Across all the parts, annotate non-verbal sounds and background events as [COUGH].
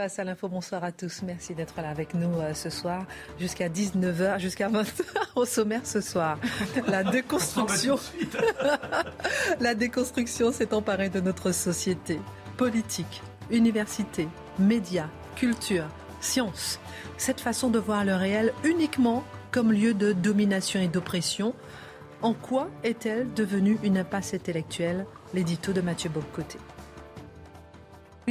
Face à l'info, bonsoir à tous. Merci d'être là avec nous euh, ce soir jusqu'à 19h, jusqu'à 20h [LAUGHS] au sommaire ce soir. La [LAUGHS] déconstruction, [LAUGHS] la déconstruction s'est emparée de notre société. Politique, université, médias, culture, science. Cette façon de voir le réel uniquement comme lieu de domination et d'oppression. En quoi est-elle devenue une impasse intellectuelle? L'édito de Mathieu Bobcoté.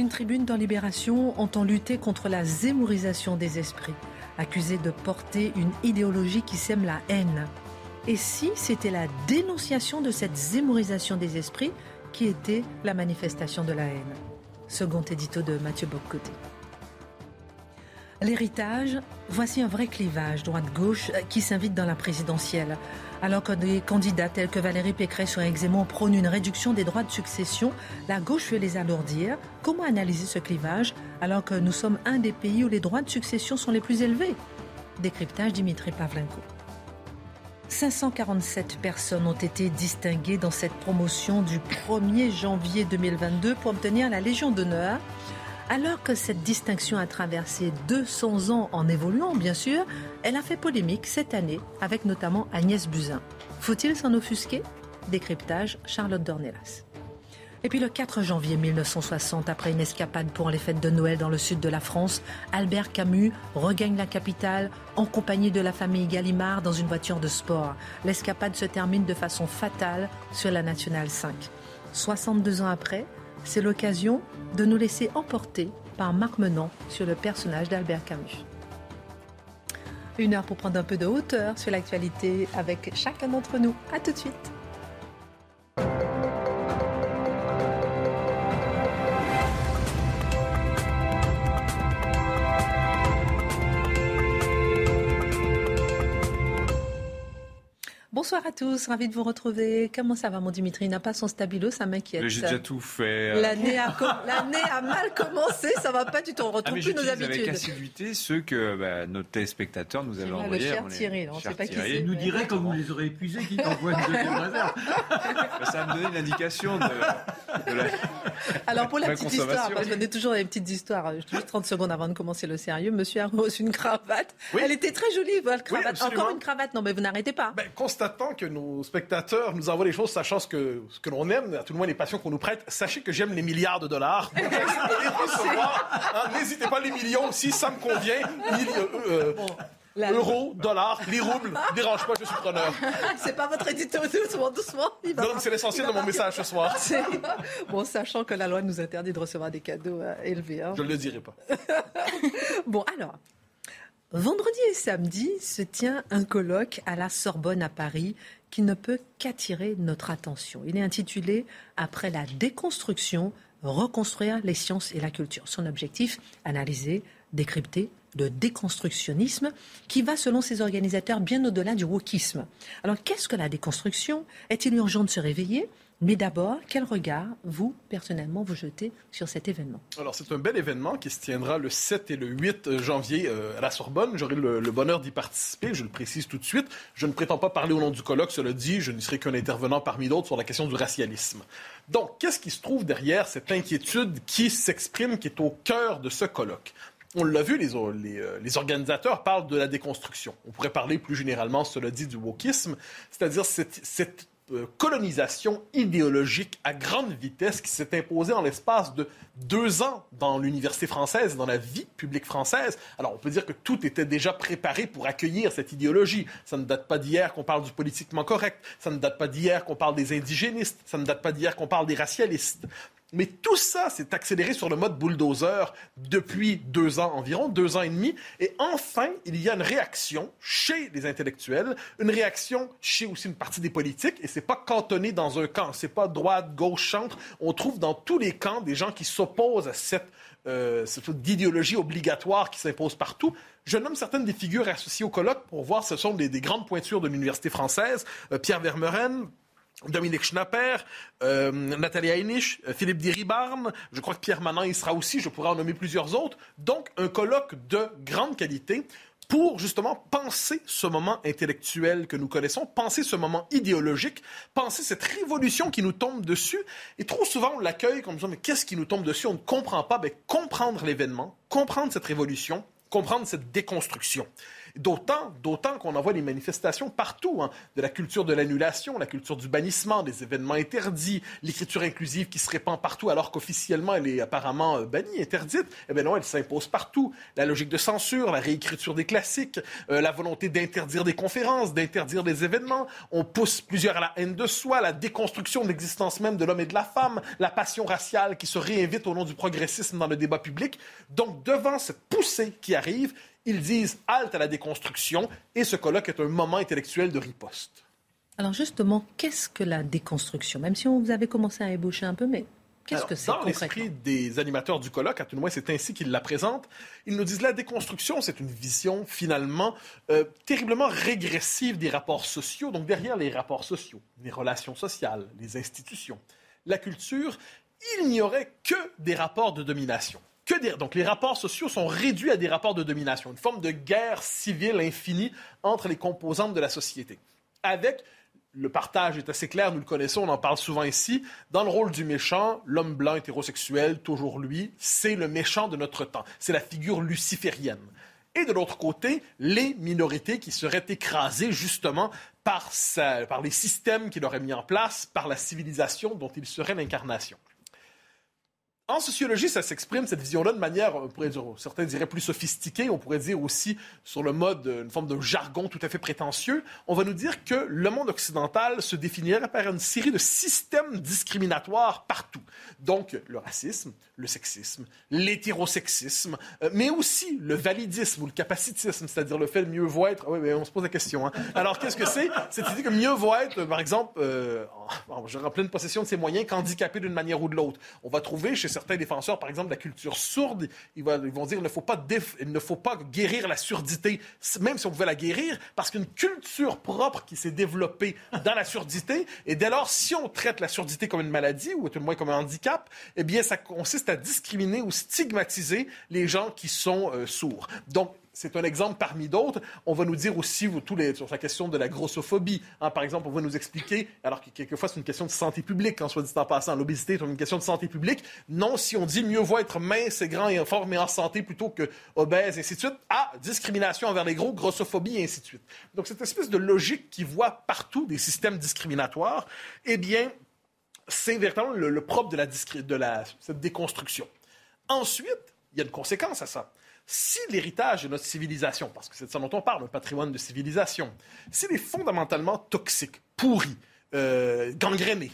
Une tribune dans Libération entend lutter contre la zémorisation des esprits, accusée de porter une idéologie qui sème la haine. Et si c'était la dénonciation de cette zémorisation des esprits qui était la manifestation de la haine? Second édito de Mathieu Bobcoté. L'héritage, voici un vrai clivage droite-gauche qui s'invite dans la présidentielle. Alors que des candidats tels que Valérie Pécresse ou Eric Zemmour prônent une réduction des droits de succession, la gauche veut les alourdir. Comment analyser ce clivage alors que nous sommes un des pays où les droits de succession sont les plus élevés? Décryptage Dimitri Pavlenko. 547 personnes ont été distinguées dans cette promotion du 1er janvier 2022 pour obtenir la Légion d'honneur. Alors que cette distinction a traversé 200 ans en évoluant, bien sûr, elle a fait polémique cette année avec notamment Agnès Buzyn. Faut-il s'en offusquer? Décryptage, Charlotte Dornelas. Et puis le 4 janvier 1960, après une escapade pour les fêtes de Noël dans le sud de la France, Albert Camus regagne la capitale en compagnie de la famille Gallimard dans une voiture de sport. L'escapade se termine de façon fatale sur la Nationale 5. 62 ans après, c'est l'occasion de nous laisser emporter par Marc Menant sur le personnage d'Albert Camus. Une heure pour prendre un peu de hauteur sur l'actualité avec chacun d'entre nous. A tout de suite. Bonsoir à tous, ravi de vous retrouver. Comment ça va, mon Dimitri? Il n'a pas son stabilo, ça m'inquiète. J'ai déjà tout fait. euh. L'année a, mal commencé, ça va pas du tout. On Ah, retrouve plus nos j'utilise avec habitudes. assiduité ceux que bah, nos téléspectateurs nous avaient Là, le envoyés. cher les- Thierry, on cher sait pas qui c'est. Il nous dirait quand vous les aurez épuisés qu'il envoie une deuxième [LAUGHS] réserve. Bah, Ça va me donner une indication de, de la... [LAUGHS] Alors pour la petite histoire, parce que je donne toujours des petites histoires, juste 30 secondes avant de commencer le sérieux, monsieur a reçu une cravate. Oui. Elle était très jolie, votre cravate. Encore une cravate, non mais vous n'arretez pas. Ben, que nos spectateurs nous envoient les choses, sachant ce que, ce que l'on aime, à tout le moins les passions qu'on nous prête, sachez que j'aime les milliards de dollars. Hein, N'hésitez pas, les millions aussi, ça me convient. Euh, euh, La- euros, dollars, les roubles, dérange pas, je suis preneur. C'est pas votre édito, doucement, doucement. Il va Non, c'est l'essentiel de mon message ce soir. Bon, sachant que la loi nous interdit de recevoir des cadeaux euh, élevés. hein. Je ne le dirai pas. [LAUGHS] Bon, alors, vendredi et samedi se tient un colloque à la Sorbonne à Paris qui ne peut qu'attirer notre attention. Il est intitulé Après la déconstruction, reconstruire les sciences et la culture. Son objectif, analyser, décrypter le déconstructionnisme qui va, selon ses organisateurs, bien au-delà du wokisme. Alors, qu'est-ce que la déconstruction? Est-il urgent de se réveiller? Mais d'abord, quel regard, vous, personnellement, vous jetez sur cet événement Alors, c'est un bel événement qui se tiendra le 7 et le 8 janvier euh, à la Sorbonne. J'aurai le, bonheur d'y participer, je le précise tout de suite. Je ne prétends pas parler au nom du colloque, cela dit, je n'y serai qu'un intervenant parmi d'autres sur la question du racialisme. Donc, qu'est-ce qui se trouve derrière cette inquiétude qui s'exprime, qui est au cœur de ce colloque? On l'a vu, les, euh, organisateurs parlent de la déconstruction. On pourrait parler plus généralement, cela dit, du wokisme, c'est-à-dire cette, euh, colonisation idéologique à grande vitesse qui s'est imposée en l'espace de deux ans dans l'université française, dans la vie publique française. Alors on peut dire que tout était déjà préparé pour accueillir cette idéologie. Ça ne date pas d'hier qu'on parle du politiquement correct, ça ne date pas d'hier qu'on parle des indigénistes, ça ne date pas d'hier qu'on parle des racialistes. Mais tout ça s'est accéléré sur le mode bulldozer depuis deux ans environ, deux ans et demi. Et enfin, il y a une réaction chez les intellectuels, une réaction chez aussi une partie des politiques. Et c'est pas cantonné dans un camp, c'est pas droite, gauche, centre. On trouve dans tous les camps des gens qui s'opposent à cette, euh, idéologie obligatoire qui s'impose partout. Je nomme certaines des figures associées au colloque pour voir, ce sont des, grandes pointures de l'université française. Euh, Pierre Vermeuren, Dominique Schnapper, euh, Nathalie Heinisch, euh, Philippe Diribarne, je crois que Pierre Manin y sera aussi, je pourrais en nommer plusieurs autres. Donc, un colloque de grande qualité pour justement penser ce moment intellectuel que nous connaissons, penser ce moment idéologique, penser cette révolution qui nous tombe dessus. Et trop souvent, on l'accueille comme disant, mais qu'est-ce qui nous tombe dessus? On ne comprend pas. Mais comprendre l'événement, comprendre cette révolution, comprendre cette déconstruction. D'autant, d'autant qu'on en voit des manifestations partout, hein, de la culture de l'annulation, la culture du bannissement, des événements interdits, l'écriture inclusive qui se répand partout alors qu'officiellement elle est apparemment euh, bannie, interdite. Eh bien non, elle s'impose partout. La logique de censure, la réécriture des classiques, euh, la volonté d'interdire des conférences, d'interdire des événements. On pousse plusieurs à la haine de soi, la déconstruction de l'existence même de l'homme et de la femme, la passion raciale qui se réinvite au nom du progressisme dans le débat public. Donc devant cette poussée qui arrive, ils disent halte à la déconstruction et ce colloque est un moment intellectuel de riposte. Alors justement, qu'est-ce que la déconstruction? Même si on vous avait commencé à ébaucher un peu, mais qu'est-ce que c'est Dans l'esprit des animateurs du colloque, à tout le moins c'est ainsi qu'ils la présentent, ils nous disent la déconstruction, c'est une vision finalement euh, terriblement régressive des rapports sociaux. Donc derrière les rapports sociaux, les relations sociales, les institutions, la culture, il n'y aurait que des rapports de domination. Donc les rapports sociaux sont réduits à des rapports de domination, une forme de guerre civile infinie entre les composantes de la société. Avec le partage est assez clair, nous le connaissons, on en parle souvent ici. Dans le rôle du méchant, l'homme blanc hétérosexuel, toujours lui, c'est le méchant de notre temps. C'est la figure luciférienne. Et de l'autre côté, les minorités qui seraient écrasées justement par, par les systèmes qu'il aurait mis en place, par la civilisation dont il serait l'incarnation. En sociologie, ça s'exprime, cette vision-là, de manière, on pourrait dire, certains diraient plus sophistiquée, on pourrait dire aussi sur le mode, une forme de jargon tout à fait prétentieux. On va nous dire que le monde occidental se définirait par une série de systèmes discriminatoires partout. Donc, le racisme, le sexisme, l'hétérosexisme, euh, mais aussi le validisme ou le capacitisme, c'est-à-dire le fait de mieux voir être. Oui, mais on se pose la question. Hein. Alors, qu'est-ce que c'est? Cette idée que mieux vaut être, par exemple, euh, je en pleine possession de ses moyens qu'handicapé d'une manière ou de l'autre. On va trouver chez défenseurs, par exemple, de la culture sourde, ils, vont dire qu'il ne, faut pas il ne faut pas guérir la surdité, même si on pouvait la guérir, parce qu'une culture propre qui s'est développée [LAUGHS] dans la surdité, et dès lors, si on traite la surdité comme une maladie, ou tout le moins comme un handicap, eh bien, ça consiste à discriminer ou stigmatiser les gens qui sont euh, sourds. Donc, c'est un exemple parmi d'autres. On va nous dire aussi tous sur la question de la grossophobie. Hein. par exemple, on va nous expliquer, alors que quelquefois c'est une question de santé publique, en soit dit en passant, l'obésité est une question de santé publique. Non, si on dit mieux vaut être mince et grand et fort mais en santé plutôt que obèse, et ainsi de suite. Ah, discrimination envers les gros, grossophobie, et ainsi de suite. Donc cette espèce de logique qui voit partout des systèmes discriminatoires, eh bien, c'est véritablement le, propre de, la, de la, cette déconstruction. Ensuite, il y a une conséquence à ça si l'héritage de notre civilisation, parce que c'est de ça dont on parle, un patrimoine de civilisation, s'il est fondamentalement toxique, pourri, euh, gangréné,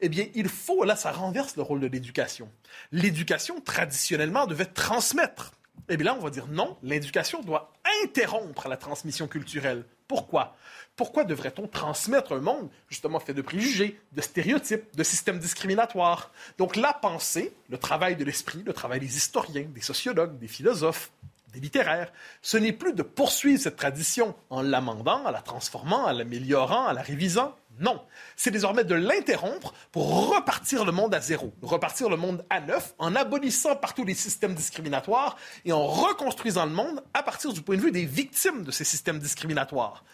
eh bien, il faut, là, ça renverse le rôle de l'éducation. L'éducation, traditionnellement, devait transmettre. Eh bien là, on va dire non, l'éducation doit interrompre la transmission culturelle. Pourquoi? Pourquoi devrait-on transmettre un monde justement fait de préjugés, de stéréotypes, de systèmes discriminatoires? Donc la pensée, le travail de l'esprit, le travail des historiens, des sociologues, des philosophes, des littéraires, ce n'est plus de poursuivre cette tradition en l'amendant, en la transformant, en l'améliorant, en la révisant. Non, c'est désormais de l'interrompre pour repartir le monde à zéro, repartir le monde à neuf en abolissant partout les systèmes discriminatoires et en reconstruisant le monde à partir du point de vue des victimes de ces systèmes discriminatoires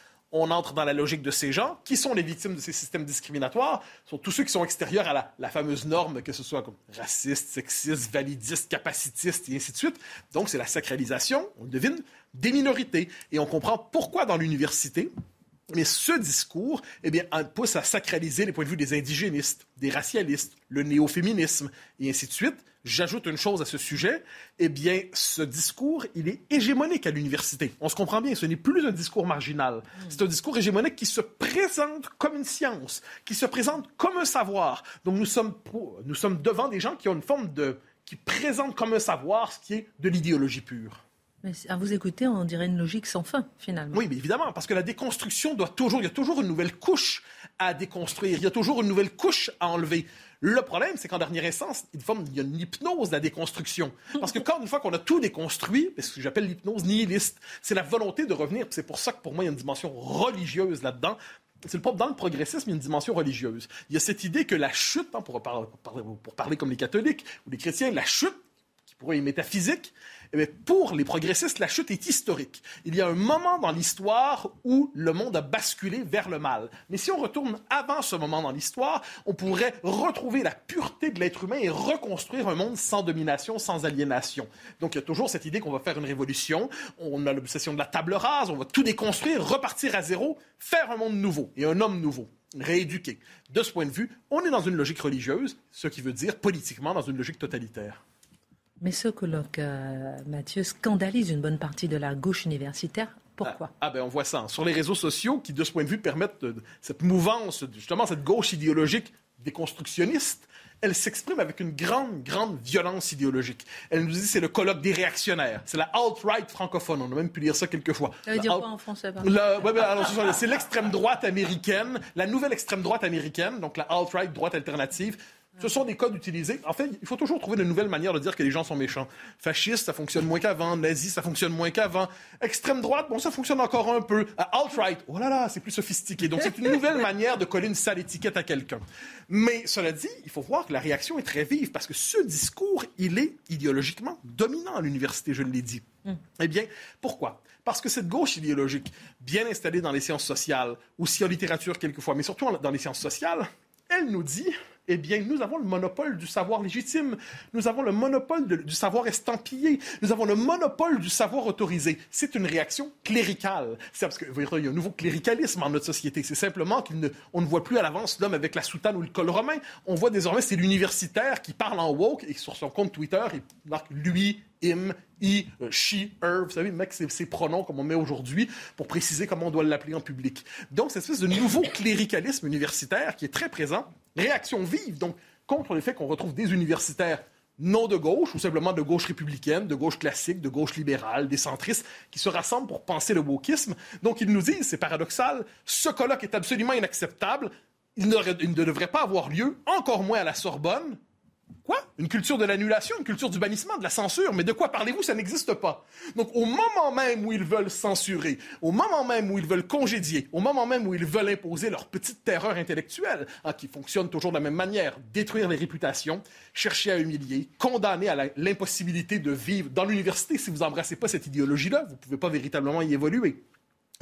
on entre dans la logique de ces gens. Qui sont les victimes de ces systèmes discriminatoires? Sont tous ceux qui sont extérieurs à la, fameuse norme, que ce soit comme raciste, sexiste, validiste, capacitiste, et ainsi de suite. Donc, c'est la sacralisation, on devine, des minorités. Et on comprend pourquoi dans l'université, Mais ce discours, eh bien, pousse à sacraliser les points de vue des indigénistes, des racialistes, le néo-féminisme, et ainsi de suite. J'ajoute une chose à ce sujet, eh bien, ce discours, il est hégémonique à l'université. On se comprend bien, ce n'est plus un discours marginal. C'est un discours hégémonique qui se présente comme une science, qui se présente comme un savoir. Donc, nous sommes, nous sommes devant des gens qui ont une forme de... qui présentent comme un savoir ce qui est de l'idéologie pure. Mais à vous écouter, on dirait une logique sans fin, finalement. Oui, mais évidemment, parce que la déconstruction doit toujours, il y a toujours une nouvelle couche à déconstruire, il y a toujours une nouvelle couche à enlever. Le problème, c'est qu'en dernière instance, il, y a une hypnose de la déconstruction. Parce que quand une fois qu'on a tout déconstruit, c'est ce que j'appelle l'hypnose nihiliste, c'est la volonté de revenir. C'est pour ça que pour moi, il y a une dimension religieuse là-dedans. C'est le dans le progressisme, il y a une dimension religieuse. Il y a cette idée que la chute, hein, pour parler comme les catholiques ou les chrétiens, la chute, qui pourrait être métaphysique, eh pour les progressistes, la chute est historique. Il y a un moment dans l'histoire où le monde a basculé vers le mal. Mais si on retourne avant ce moment dans l'histoire, on pourrait retrouver la pureté de l'être humain et reconstruire un monde sans domination, sans aliénation. Donc il y a toujours cette idée qu'on va faire une révolution, on a l'obsession de la table rase, on va tout déconstruire, repartir à zéro, faire un monde nouveau et un homme nouveau rééduqué. De ce point de vue, on est dans une logique religieuse, ce qui veut dire politiquement dans une logique totalitaire. Mais ce colloque, euh, Mathieu, scandalise une bonne partie de la gauche universitaire. Pourquoi ah, ah, ben on voit ça. Sur les réseaux sociaux qui, de ce point de vue, permettent cette mouvance, justement cette gauche idéologique déconstructionniste, elle s'exprime avec une grande, grande violence idéologique. Elle nous dit c'est le colloque des réactionnaires. C'est la alt-right francophone. On a même pu lire ça quelques fois. Ça veut dire quoi en français C'est l'extrême droite américaine, la nouvelle extrême droite américaine, donc la alt-right droite alternative. Ce sont des codes utilisés. En fait, il faut toujours trouver de nouvelles manières de dire que les gens sont méchants. Fasciste, ça fonctionne moins qu'avant. Nazi, ça fonctionne moins qu'avant. Extrême droite, bon, ça fonctionne encore un peu. Euh, alt-right, oh là là, c'est plus sophistiqué. Donc, c'est une nouvelle [LAUGHS] manière de coller une sale étiquette à quelqu'un. Mais cela dit, il faut voir que la réaction est très vive parce que ce discours, il est idéologiquement dominant à l'université, je l'ai dit. Mm. Eh bien, pourquoi? Parce que cette gauche idéologique, bien installée dans les sciences sociales, aussi en littérature quelquefois, mais surtout dans les sciences sociales, elle nous dit eh bien, nous avons le monopole du savoir légitime. Nous avons le monopole du savoir estampillé. Nous avons le monopole du savoir autorisé. C'est une réaction cléricale. C'est parce qu'il y a un nouveau cléricalisme en notre société. C'est simplement qu'on ne, voit plus à l'avance l'homme avec la soutane ou le col romain. On voit désormais c'est l'universitaire qui parle en woke et sur son compte Twitter, il marque lui, him, he, euh, she, her. Vous savez, mec, c'est ces pronoms comme on met aujourd'hui pour préciser comment on doit l'appeler en public. Donc, cette espèce de nouveau cléricalisme universitaire qui est très présent réaction vive, donc, contre le fait qu'on retrouve des universitaires non de gauche, ou simplement de gauche républicaine, de gauche classique, de gauche libérale, des centristes, qui se rassemblent pour penser le wokisme. Donc, ils nous disent, c'est paradoxal, ce colloque est absolument inacceptable, il, il ne devrait pas avoir lieu, encore moins à la Sorbonne, Quoi? Une culture de l'annulation, une culture du bannissement, de la censure. Mais de quoi parlez-vous? Ça n'existe pas. Donc, au moment même où ils veulent censurer, au moment même où ils veulent congédier, au moment même où ils veulent imposer leur petite terreur intellectuelle, hein, qui fonctionne toujours de la même manière, détruire les réputations, chercher à humilier, condamner à l'impossibilité de vivre dans l'université si vous embrassez pas cette idéologie-là, vous pouvez pas véritablement y évoluer.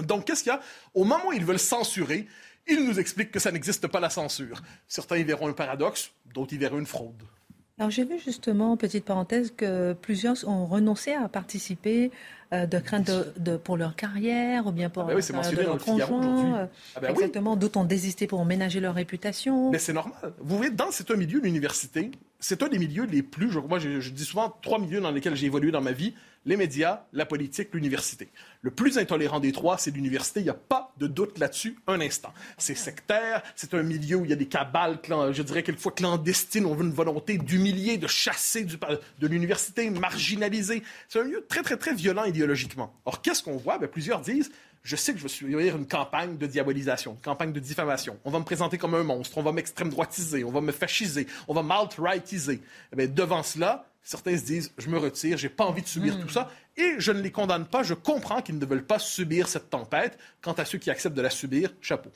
Donc, qu'est-ce qu'il y a? Au moment où ils veulent censurer, ils nous expliquent que ça n'existe pas la censure. Certains y verront un paradoxe, d'autres y verront une fraude. Alors j'ai vu justement, petite parenthèse, que plusieurs ont renoncé à participer euh, de crainte de, pour leur carrière ou bien pour ah ben de leur conjoint. Euh, ah ben exactement, d'autres ont désisté pour ménager leur réputation. Mais c'est normal. Vous voyez, dans cet milieu, l'université, c'est un des milieux les plus, je, moi je, je dis souvent trois milieux dans lesquels j'ai évolué dans ma vie les médias, la politique, l'université. Le plus intolérant des trois, c'est l'université. Il n'y a pas de doute là-dessus un instant. C'est sectaire, c'est un milieu où il y a des cabales, je dirais quelquefois clandestines. On veut une volonté d'humilier, de chasser de l'université, marginaliser. C'est un milieu très, très, très violent idéologiquement. Or, qu'est-ce qu'on voit? Ben, plusieurs disent je sais que je vais subir une campagne de diabolisation, une campagne de diffamation. On va me présenter comme un monstre, on va m'extrême droitiser, on va me fasciser, on va m'alt-rightiser. Eh devant cela, certains se disent je me retire, j'ai pas envie de subir tout ça, et je ne les condamne pas. Je comprends qu'ils ne veulent pas subir cette tempête. Quant à ceux qui acceptent de la subir, chapeau.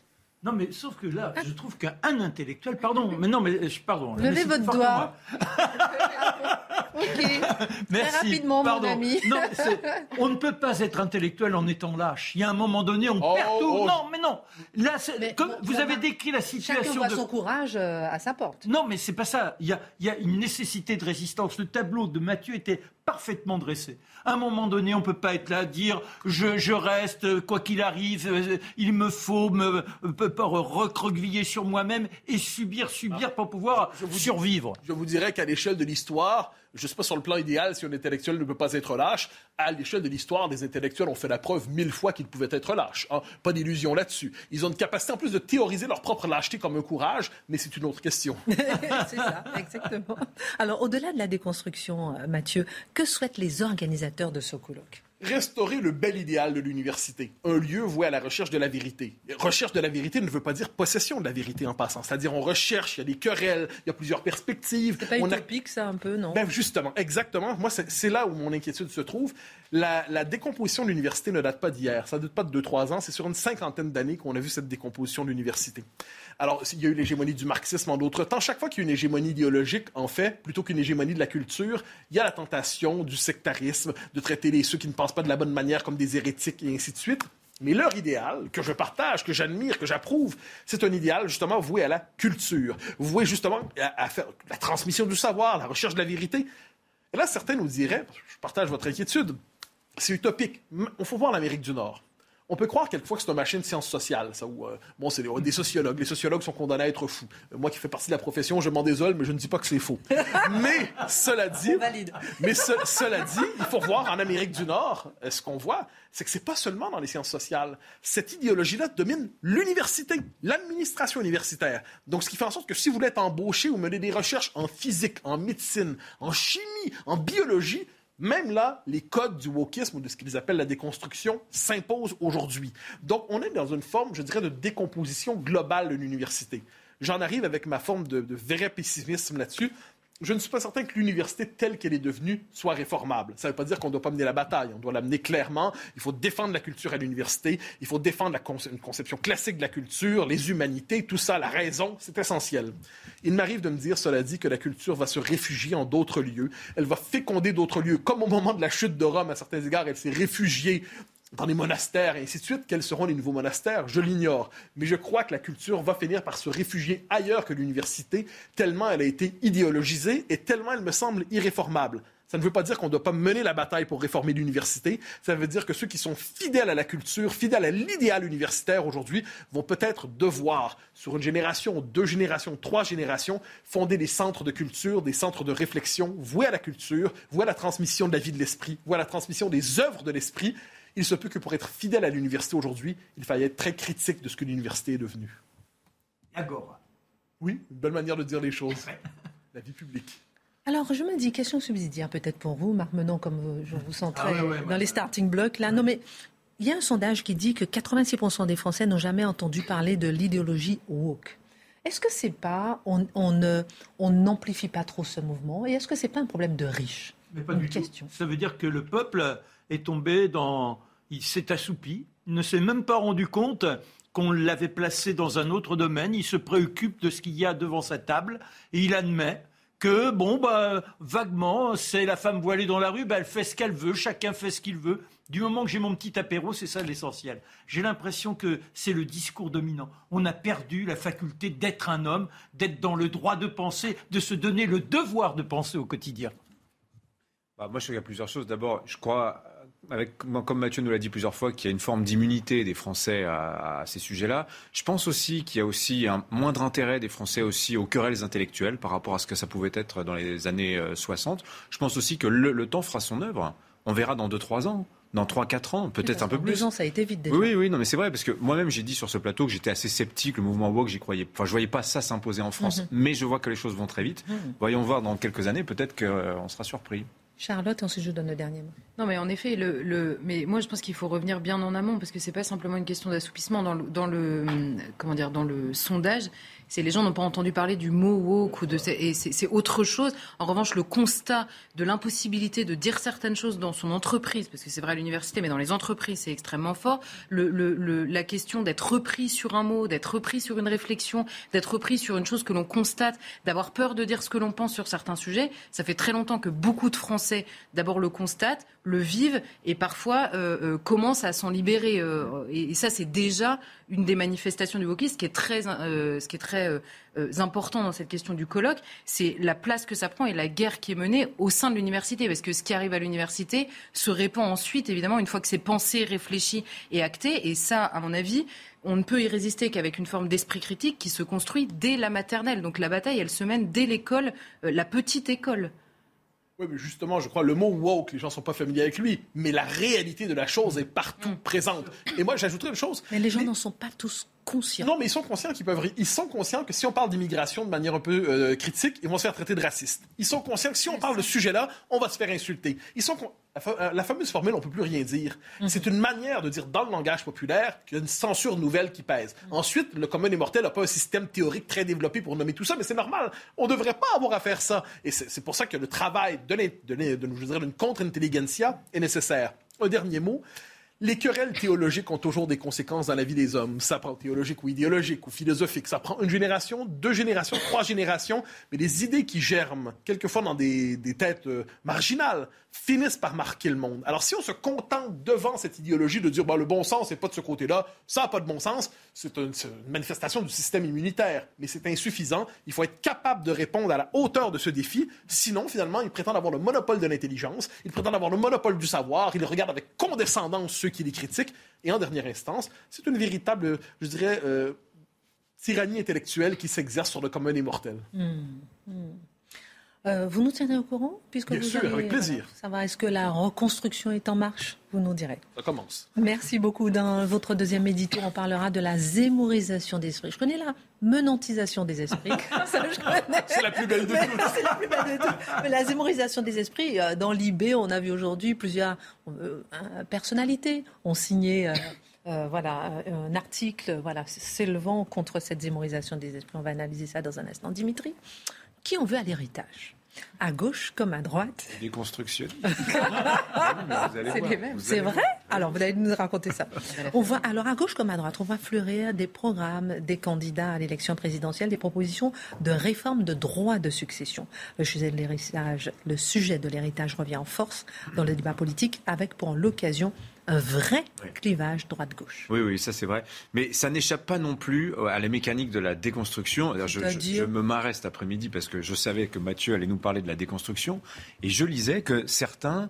Non, mais sauf que là, je trouve qu'un intellectuel, pardon, mais non, mais pardon. Levez votre doigt. [LAUGHS] ok. [LAUGHS] Merci. Très rapidement, mon ami. non, [LAUGHS] on ne peut pas être intellectuel en étant lâche. Il y a un moment donné, on perd oh, tout. Oh. Non, mais non. Là, comme vous avez décrit la situation. Chacun voit son courage euh, à sa porte. Non, mais c'est pas ça. Il y, a, il y a une nécessité de résistance. Le tableau de Mathieu était parfaitement dressé. À un moment donné, on ne peut pas être là, dire je, je reste, quoi qu'il arrive, euh, il me faut me, recroqueviller sur moi-même et subir, subir pour pouvoir survivre. Je vous dirais qu'à l'échelle de l'histoire, je ne sais pas sur le plan idéal si un intellectuel ne peut pas être lâche. À l'échelle de l'histoire, des intellectuels ont fait la preuve mille fois qu'ils pouvaient être lâches. Hein. Pas d'illusion là-dessus. Ils ont une capacité en plus de théoriser leur propre lâcheté comme un courage, mais c'est une autre question. [LAUGHS] c'est ça, exactement. Alors, au-delà de la déconstruction, euh, Mathieu, que souhaitent les organisateurs de ce colloque restaurer le bel idéal de l'université, un lieu voué à la recherche de la vérité. Recherche de la vérité ne veut pas dire possession de la vérité en passant, c'est-à-dire on recherche, il y a des querelles, il y a plusieurs perspectives. C'est pas utopique ça un peu, non? Ben Justement, exactement. Moi, c'est là où mon inquiétude se trouve. La, la décomposition de l'université ne date pas d'hier, ça ne date pas de 2-3 ans, c'est sur une cinquantaine d'années qu'on a vu cette décomposition de l'université. Alors, il y a eu l'hégémonie du marxisme en d'autres temps. Chaque fois qu'il y a une hégémonie idéologique, en fait, plutôt qu'une hégémonie de la culture, il y a la tentation du sectarisme, de traiter les, ceux qui ne pensent pas de la bonne manière comme des hérétiques et ainsi de suite. Mais leur idéal, que je partage, que j'admire, que j'approuve, c'est un idéal justement voué à la culture, voué justement à, faire la transmission du savoir, la recherche de la vérité. Et là, certains nous diraient, je partage votre inquiétude, c'est utopique. Il faut voir l'Amérique du Nord. On peut croire quelquefois que c'est une machine de sciences sociales, ça, où, euh, bon, c'est des, sociologues. Les sociologues sont condamnés à être fous. Euh, moi qui fais partie de la profession, je m'en désole, mais je ne dis pas que c'est faux. [LAUGHS] mais, cela dit, mais cela dit, il faut voir en Amérique du Nord, euh, ce qu'on voit, c'est que c'est pas seulement dans les sciences sociales. Cette idéologie-là domine l'université, l'administration universitaire. Donc, ce qui fait en sorte que si vous voulez être embauché ou mener des recherches en physique, en médecine, en chimie, en biologie, même là, les codes du wokisme ou de ce qu'ils appellent la déconstruction s'imposent aujourd'hui. Donc, on est dans une forme, je dirais, de décomposition globale de l'université. J'en arrive avec ma forme de, de vrai pessimisme là-dessus je ne suis pas certain que l'université telle qu'elle est devenue soit réformable. Ça ne veut pas dire qu'on ne doit pas mener la bataille. On doit l'amener clairement. Il faut défendre la culture à l'université. Il faut défendre une conception classique de la culture, les humanités, tout ça, la raison, c'est essentiel. Il m'arrive de me dire, cela dit, que la culture va se réfugier en d'autres lieux. Elle va féconder d'autres lieux. Comme au moment de la chute de Rome, à certains égards, elle s'est réfugiée dans les monastères et ainsi de suite. Quels seront les nouveaux monastères? Je l'ignore. Mais je crois que la culture va finir par se réfugier ailleurs que l'université, tellement elle a été idéologisée et tellement elle me semble irréformable. Ça ne veut pas dire qu'on ne doit pas mener la bataille pour réformer l'université. Ça veut dire que ceux qui sont fidèles à la culture, fidèles à l'idéal universitaire aujourd'hui, vont peut-être devoir, sur une génération, deux générations, trois générations, fonder des centres de culture, des centres de réflexion voués à la culture, voués à la transmission de la vie de l'esprit, voués à la transmission des œuvres de l'esprit il se peut que pour être fidèle à l'université aujourd'hui, il fallait être très critique de ce que l'université est devenue. Agora. Oui, une belle manière de dire les choses. [LAUGHS] La vie publique. Alors, je me dis, question subsidiaire peut-être pour vous, Marc Menon, comme je vous sens ah dans les starting blocks. Là. Non, mais il y a un sondage qui dit que 86% des Français n'ont jamais entendu parler de l'idéologie woke. Est-ce que c'est pas, on, on n'amplifie pas trop ce mouvement Et est-ce que c'est pas un problème de riches? Mais pas du question. tout. Ça veut dire que le peuple est tombé dans il s'est assoupi, ne s'est même pas rendu compte qu'on l'avait placé dans un autre domaine, il se préoccupe de ce qu'il y a devant sa table et il admet que, bon, bah, vaguement, c'est la femme voilée dans la rue, bah, elle fait ce qu'elle veut, chacun fait ce qu'il veut. Du moment que j'ai mon petit apéro, c'est ça l'essentiel. J'ai l'impression que c'est le discours dominant. On a perdu la faculté d'être un homme, d'être dans le droit de penser, de se donner le devoir de penser au quotidien. Bah, moi, je crois qu'il y a plusieurs choses. D'abord, je crois comme Mathieu nous l'a dit plusieurs fois, qu'il y a une forme d'immunité des Français à, ces sujets-là. Je pense aussi qu'il y a aussi un moindre intérêt des Français aussi aux querelles intellectuelles par rapport à ce que ça pouvait être dans les années 60. Euh, Je pense aussi que le, temps fera son œuvre. On verra dans 2-3 ans dans 3-4 ans, peut-être un peu plus. Deux ans, ça a été vite déjà. Oui, oui, non, mais c'est vrai, parce que moi-même, j'ai dit sur ce plateau que j'étais assez sceptique, le mouvement woke, j'y croyais. Enfin, je voyais pas ça s'imposer en France, mhm. mais je vois que les choses vont très vite. Mhm. Voyons voir dans quelques années, peut-être qu'on sera surpris. Charlotte, ensuite je donne le dernier mot. Non, mais en effet, le, mais moi je pense qu'il faut revenir bien en amont parce que c'est pas simplement une question d'assoupissement dans le, dans le, comment dire, dans le sondage c'est les gens n'ont pas entendu parler du mot woke ou de et c'est autre chose. En revanche, le constat de l'impossibilité de dire certaines choses dans son entreprise, parce que c'est vrai à l'université, mais dans les entreprises, c'est extrêmement fort. La question d'être repris sur un mot, d'être repris sur une réflexion, d'être repris sur une chose que l'on constate, d'avoir peur de dire ce que l'on pense sur certains sujets. Ça fait très longtemps que beaucoup de Français d'abord le constatent, le vivent et parfois commencent à s'en libérer. et, ça, c'est déjà une des manifestations du wokisme, ce qui est très, ce qui est très important dans cette question du colloque, c'est la place que ça prend et la guerre qui est menée au sein de l'université. Parce que ce qui arrive à l'université se répand ensuite, évidemment, une fois que c'est pensé, réfléchi et acté. Et ça, à mon avis, on ne peut y résister qu'avec une forme d'esprit critique qui se construit dès la maternelle. Donc la bataille, elle se mène dès l'école, euh, la petite école. Oui, mais justement, je crois le mot woke, les gens ne sont pas familiers avec lui, mais la réalité de la chose est partout présente. Et moi, j'ajouterais une chose. Mais les gens n'en sont pas tous conscients. Non, mais ils sont conscients qu'ils peuvent. Ils sont conscients que si on parle d'immigration de manière un peu euh, critique, ils vont se faire traiter de racistes. Ils sont conscients que si on parle de ce sujet-là, on va se faire insulter. Ils sont euh, la, fameuse formule, on peut plus rien dire. Mhm. C'est une manière de dire dans le langage populaire qu'il y a une censure nouvelle qui pèse. Mhm. Ensuite, le commun des mortels n'a pas un système théorique très développé pour nommer tout ça, mais c'est normal. On ne devrait pas avoir à faire ça. Et c'est pour ça que le travail d'une contre-intelligentsia est nécessaire. Un dernier mot. Les querelles théologiques ont toujours des conséquences dans la vie des hommes. Ça prend théologique ou idéologique ou philosophique. Ça prend une génération, deux générations, trois générations. Mais les idées qui germent, quelquefois dans des, têtes euh, marginales, finissent par marquer le monde. Alors si on se contente devant cette idéologie de dire bah, le bon sens n'est pas de ce côté-là, ça n'a pas de bon sens, c'est une, manifestation du système immunitaire, mais c'est insuffisant. Il faut être capable de répondre à la hauteur de ce défi. Sinon, finalement, ils prétendent avoir le monopole de l'intelligence, ils prétendent avoir le monopole du savoir, ils regardent avec condescendance ceux qui les critiquent. Et en dernière instance, c'est une véritable, je dirais, euh, tyrannie intellectuelle qui s'exerce sur le commun des. Hmm. Hmm. Euh, vous nous tiendrez au courant puisque Bien sûr, avec plaisir. ça va. Est-ce que la reconstruction est en marche? Vous nous direz. Ça commence. Merci beaucoup. Dans votre deuxième édito, on parlera de la zémorisation des esprits. Je connais la menantisation des esprits. [LAUGHS] c'est la plus belle de toutes. C'est la plus belle de toutes. Mais la zémorisation des esprits, euh, dans l'IB, on a vu aujourd'hui plusieurs euh, personnalités ont signé. voilà, un article voilà, s'élevant contre cette zémorisation des esprits. On va analyser ça dans un instant. Dimitri, qui on veut à l'héritage? À gauche comme à droite. [LAUGHS] Des constructions. [LAUGHS] c'est les mêmes. C'est vrai? Alors, vous allez nous raconter ça. On voit, alors, à gauche comme à droite, on va fleurir des programmes des candidats à l'élection présidentielle, des propositions de réforme de droit de succession. Le sujet de l'héritage, le sujet de l'héritage revient en force dans le débat politique avec, pour l'occasion, un vrai clivage droite-gauche. Oui, oui, ça c'est vrai. Mais ça n'échappe pas non plus euh, à la mécanique de la déconstruction. Je, je, me marrais cet après-midi parce que je savais que Mathieu allait nous parler de la déconstruction. Et je lisais que certains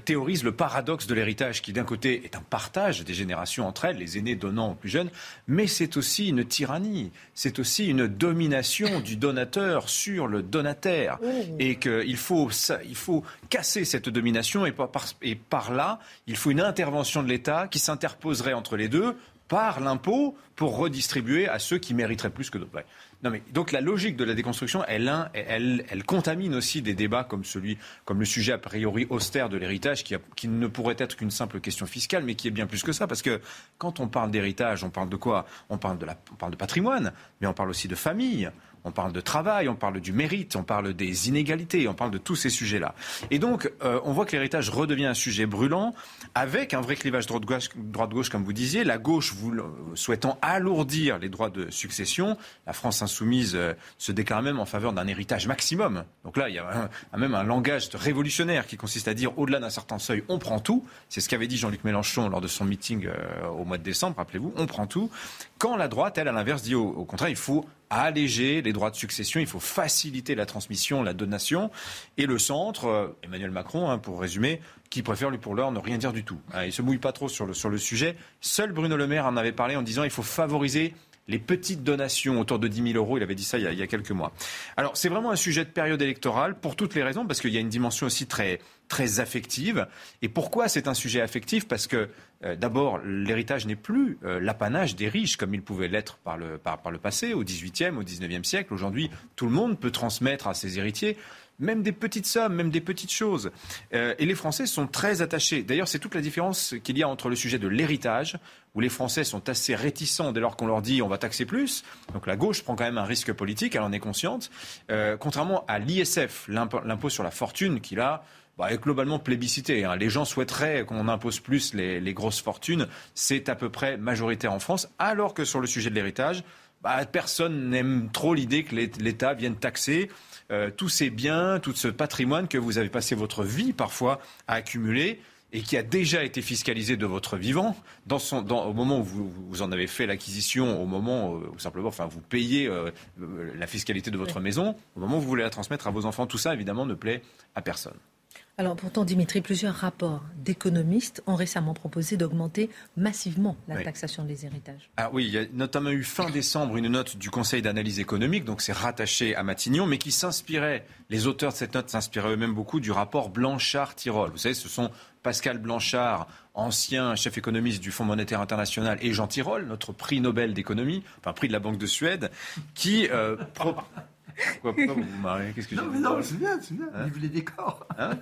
théorise le paradoxe de l'héritage qui d'un côté est un partage des générations entre elles, les aînés donnant aux plus jeunes, mais c'est aussi une tyrannie, c'est aussi une domination du donateur sur le donataire et qu'il faut, il faut casser cette domination et par, et par là, il faut une intervention de l'État qui s'interposerait entre les deux par l'impôt pour redistribuer à ceux qui mériteraient plus que d'autres. Non mais donc la logique de la déconstruction, elle, elle, elle, contamine aussi des débats comme celui, comme le sujet a priori austère de l'héritage, qui, qui, ne pourrait être qu'une simple question fiscale, mais qui est bien plus que ça, parce que quand on parle d'héritage, on parle de quoi? On parle de la, on parle de patrimoine, mais on parle aussi de famille. On parle de travail, on parle du mérite, on parle des inégalités, on parle de tous ces sujets-là. Et donc, euh, on voit que l'héritage redevient un sujet brûlant, avec un vrai clivage droite-gauche, droite-gauche comme vous disiez, la gauche souhaitant alourdir les droits de succession, la France insoumise euh, se déclare même en faveur d'un héritage maximum. Donc là, il y a même un langage révolutionnaire qui consiste à dire, au-delà d'un certain seuil, on prend tout. C'est ce qu'avait dit Jean-Luc Mélenchon lors de son meeting euh, au mois de décembre, rappelez-vous, on prend tout. Quand la droite, elle, à l'inverse, dit au contraire, il faut alléger les droits de succession, il faut faciliter la transmission, la donation. Et le centre, euh, Emmanuel Macron, hein, pour résumer, qui préfère lui pour l'heure ne rien dire du tout. Hein, il se mouille pas trop sur le, sur le sujet. Seul Bruno Le Maire en avait parlé en disant il faut favoriser les petites donations autour de 10 000 euros. Il avait dit ça il y a, quelques mois. Alors c'est vraiment un sujet de période électorale pour toutes les raisons, parce qu'il y a une dimension aussi très, très affective. Et pourquoi c'est un sujet affectif? Parce que euh, d'abord, l'héritage n'est plus euh, l'apanage des riches comme il pouvait l'être par le, par le passé, au XVIIIe, au XIXe siècle. Aujourd'hui, tout le monde peut transmettre à ses héritiers même des petites sommes, même des petites choses. Euh, et les Français sont très attachés. D'ailleurs, c'est toute la différence qu'il y a entre le sujet de l'héritage, où les Français sont assez réticents dès lors qu'on leur dit on va taxer plus. Donc la gauche prend quand même un risque politique, elle en est consciente. contrairement à l'ISF, l'impôt sur la fortune, qui là bah, est globalement plébiscité. Hein. Les gens souhaiteraient qu'on impose plus les, grosses fortunes. C'est à peu près majoritaire en France. Alors que sur le sujet de l'héritage, bah, personne n'aime trop l'idée que l'État vienne taxer euh, tous ces biens, tout ce patrimoine que vous avez passé votre vie parfois à accumuler et qui a déjà été fiscalisé de votre vivant dans son, au moment où vous, en avez fait l'acquisition, au moment où simplement enfin, vous payez euh, la fiscalité de votre maison, au moment où vous voulez la transmettre à vos enfants. Tout ça, évidemment, ne plaît à personne. Alors pourtant, Dimitri, plusieurs rapports d'économistes ont récemment proposé d'augmenter massivement la taxation des héritages. Ah oui, il y a notamment eu fin décembre une note du Conseil d'analyse économique, donc c'est rattaché à Matignon, mais qui s'inspirait, les auteurs de cette note s'inspiraient eux-mêmes beaucoup du rapport Blanchard-Tirol. Vous savez, ce sont Pascal Blanchard, ancien chef économiste du Fonds monétaire international, et Jean Tirole, notre prix Nobel d'économie, enfin prix de la Banque de Suède, qui euh, pourquoi, vous vous marrez? Qu'est-ce que Non, mais non, c'est bien, c'est bien. Hein? Vive les décors. Hein?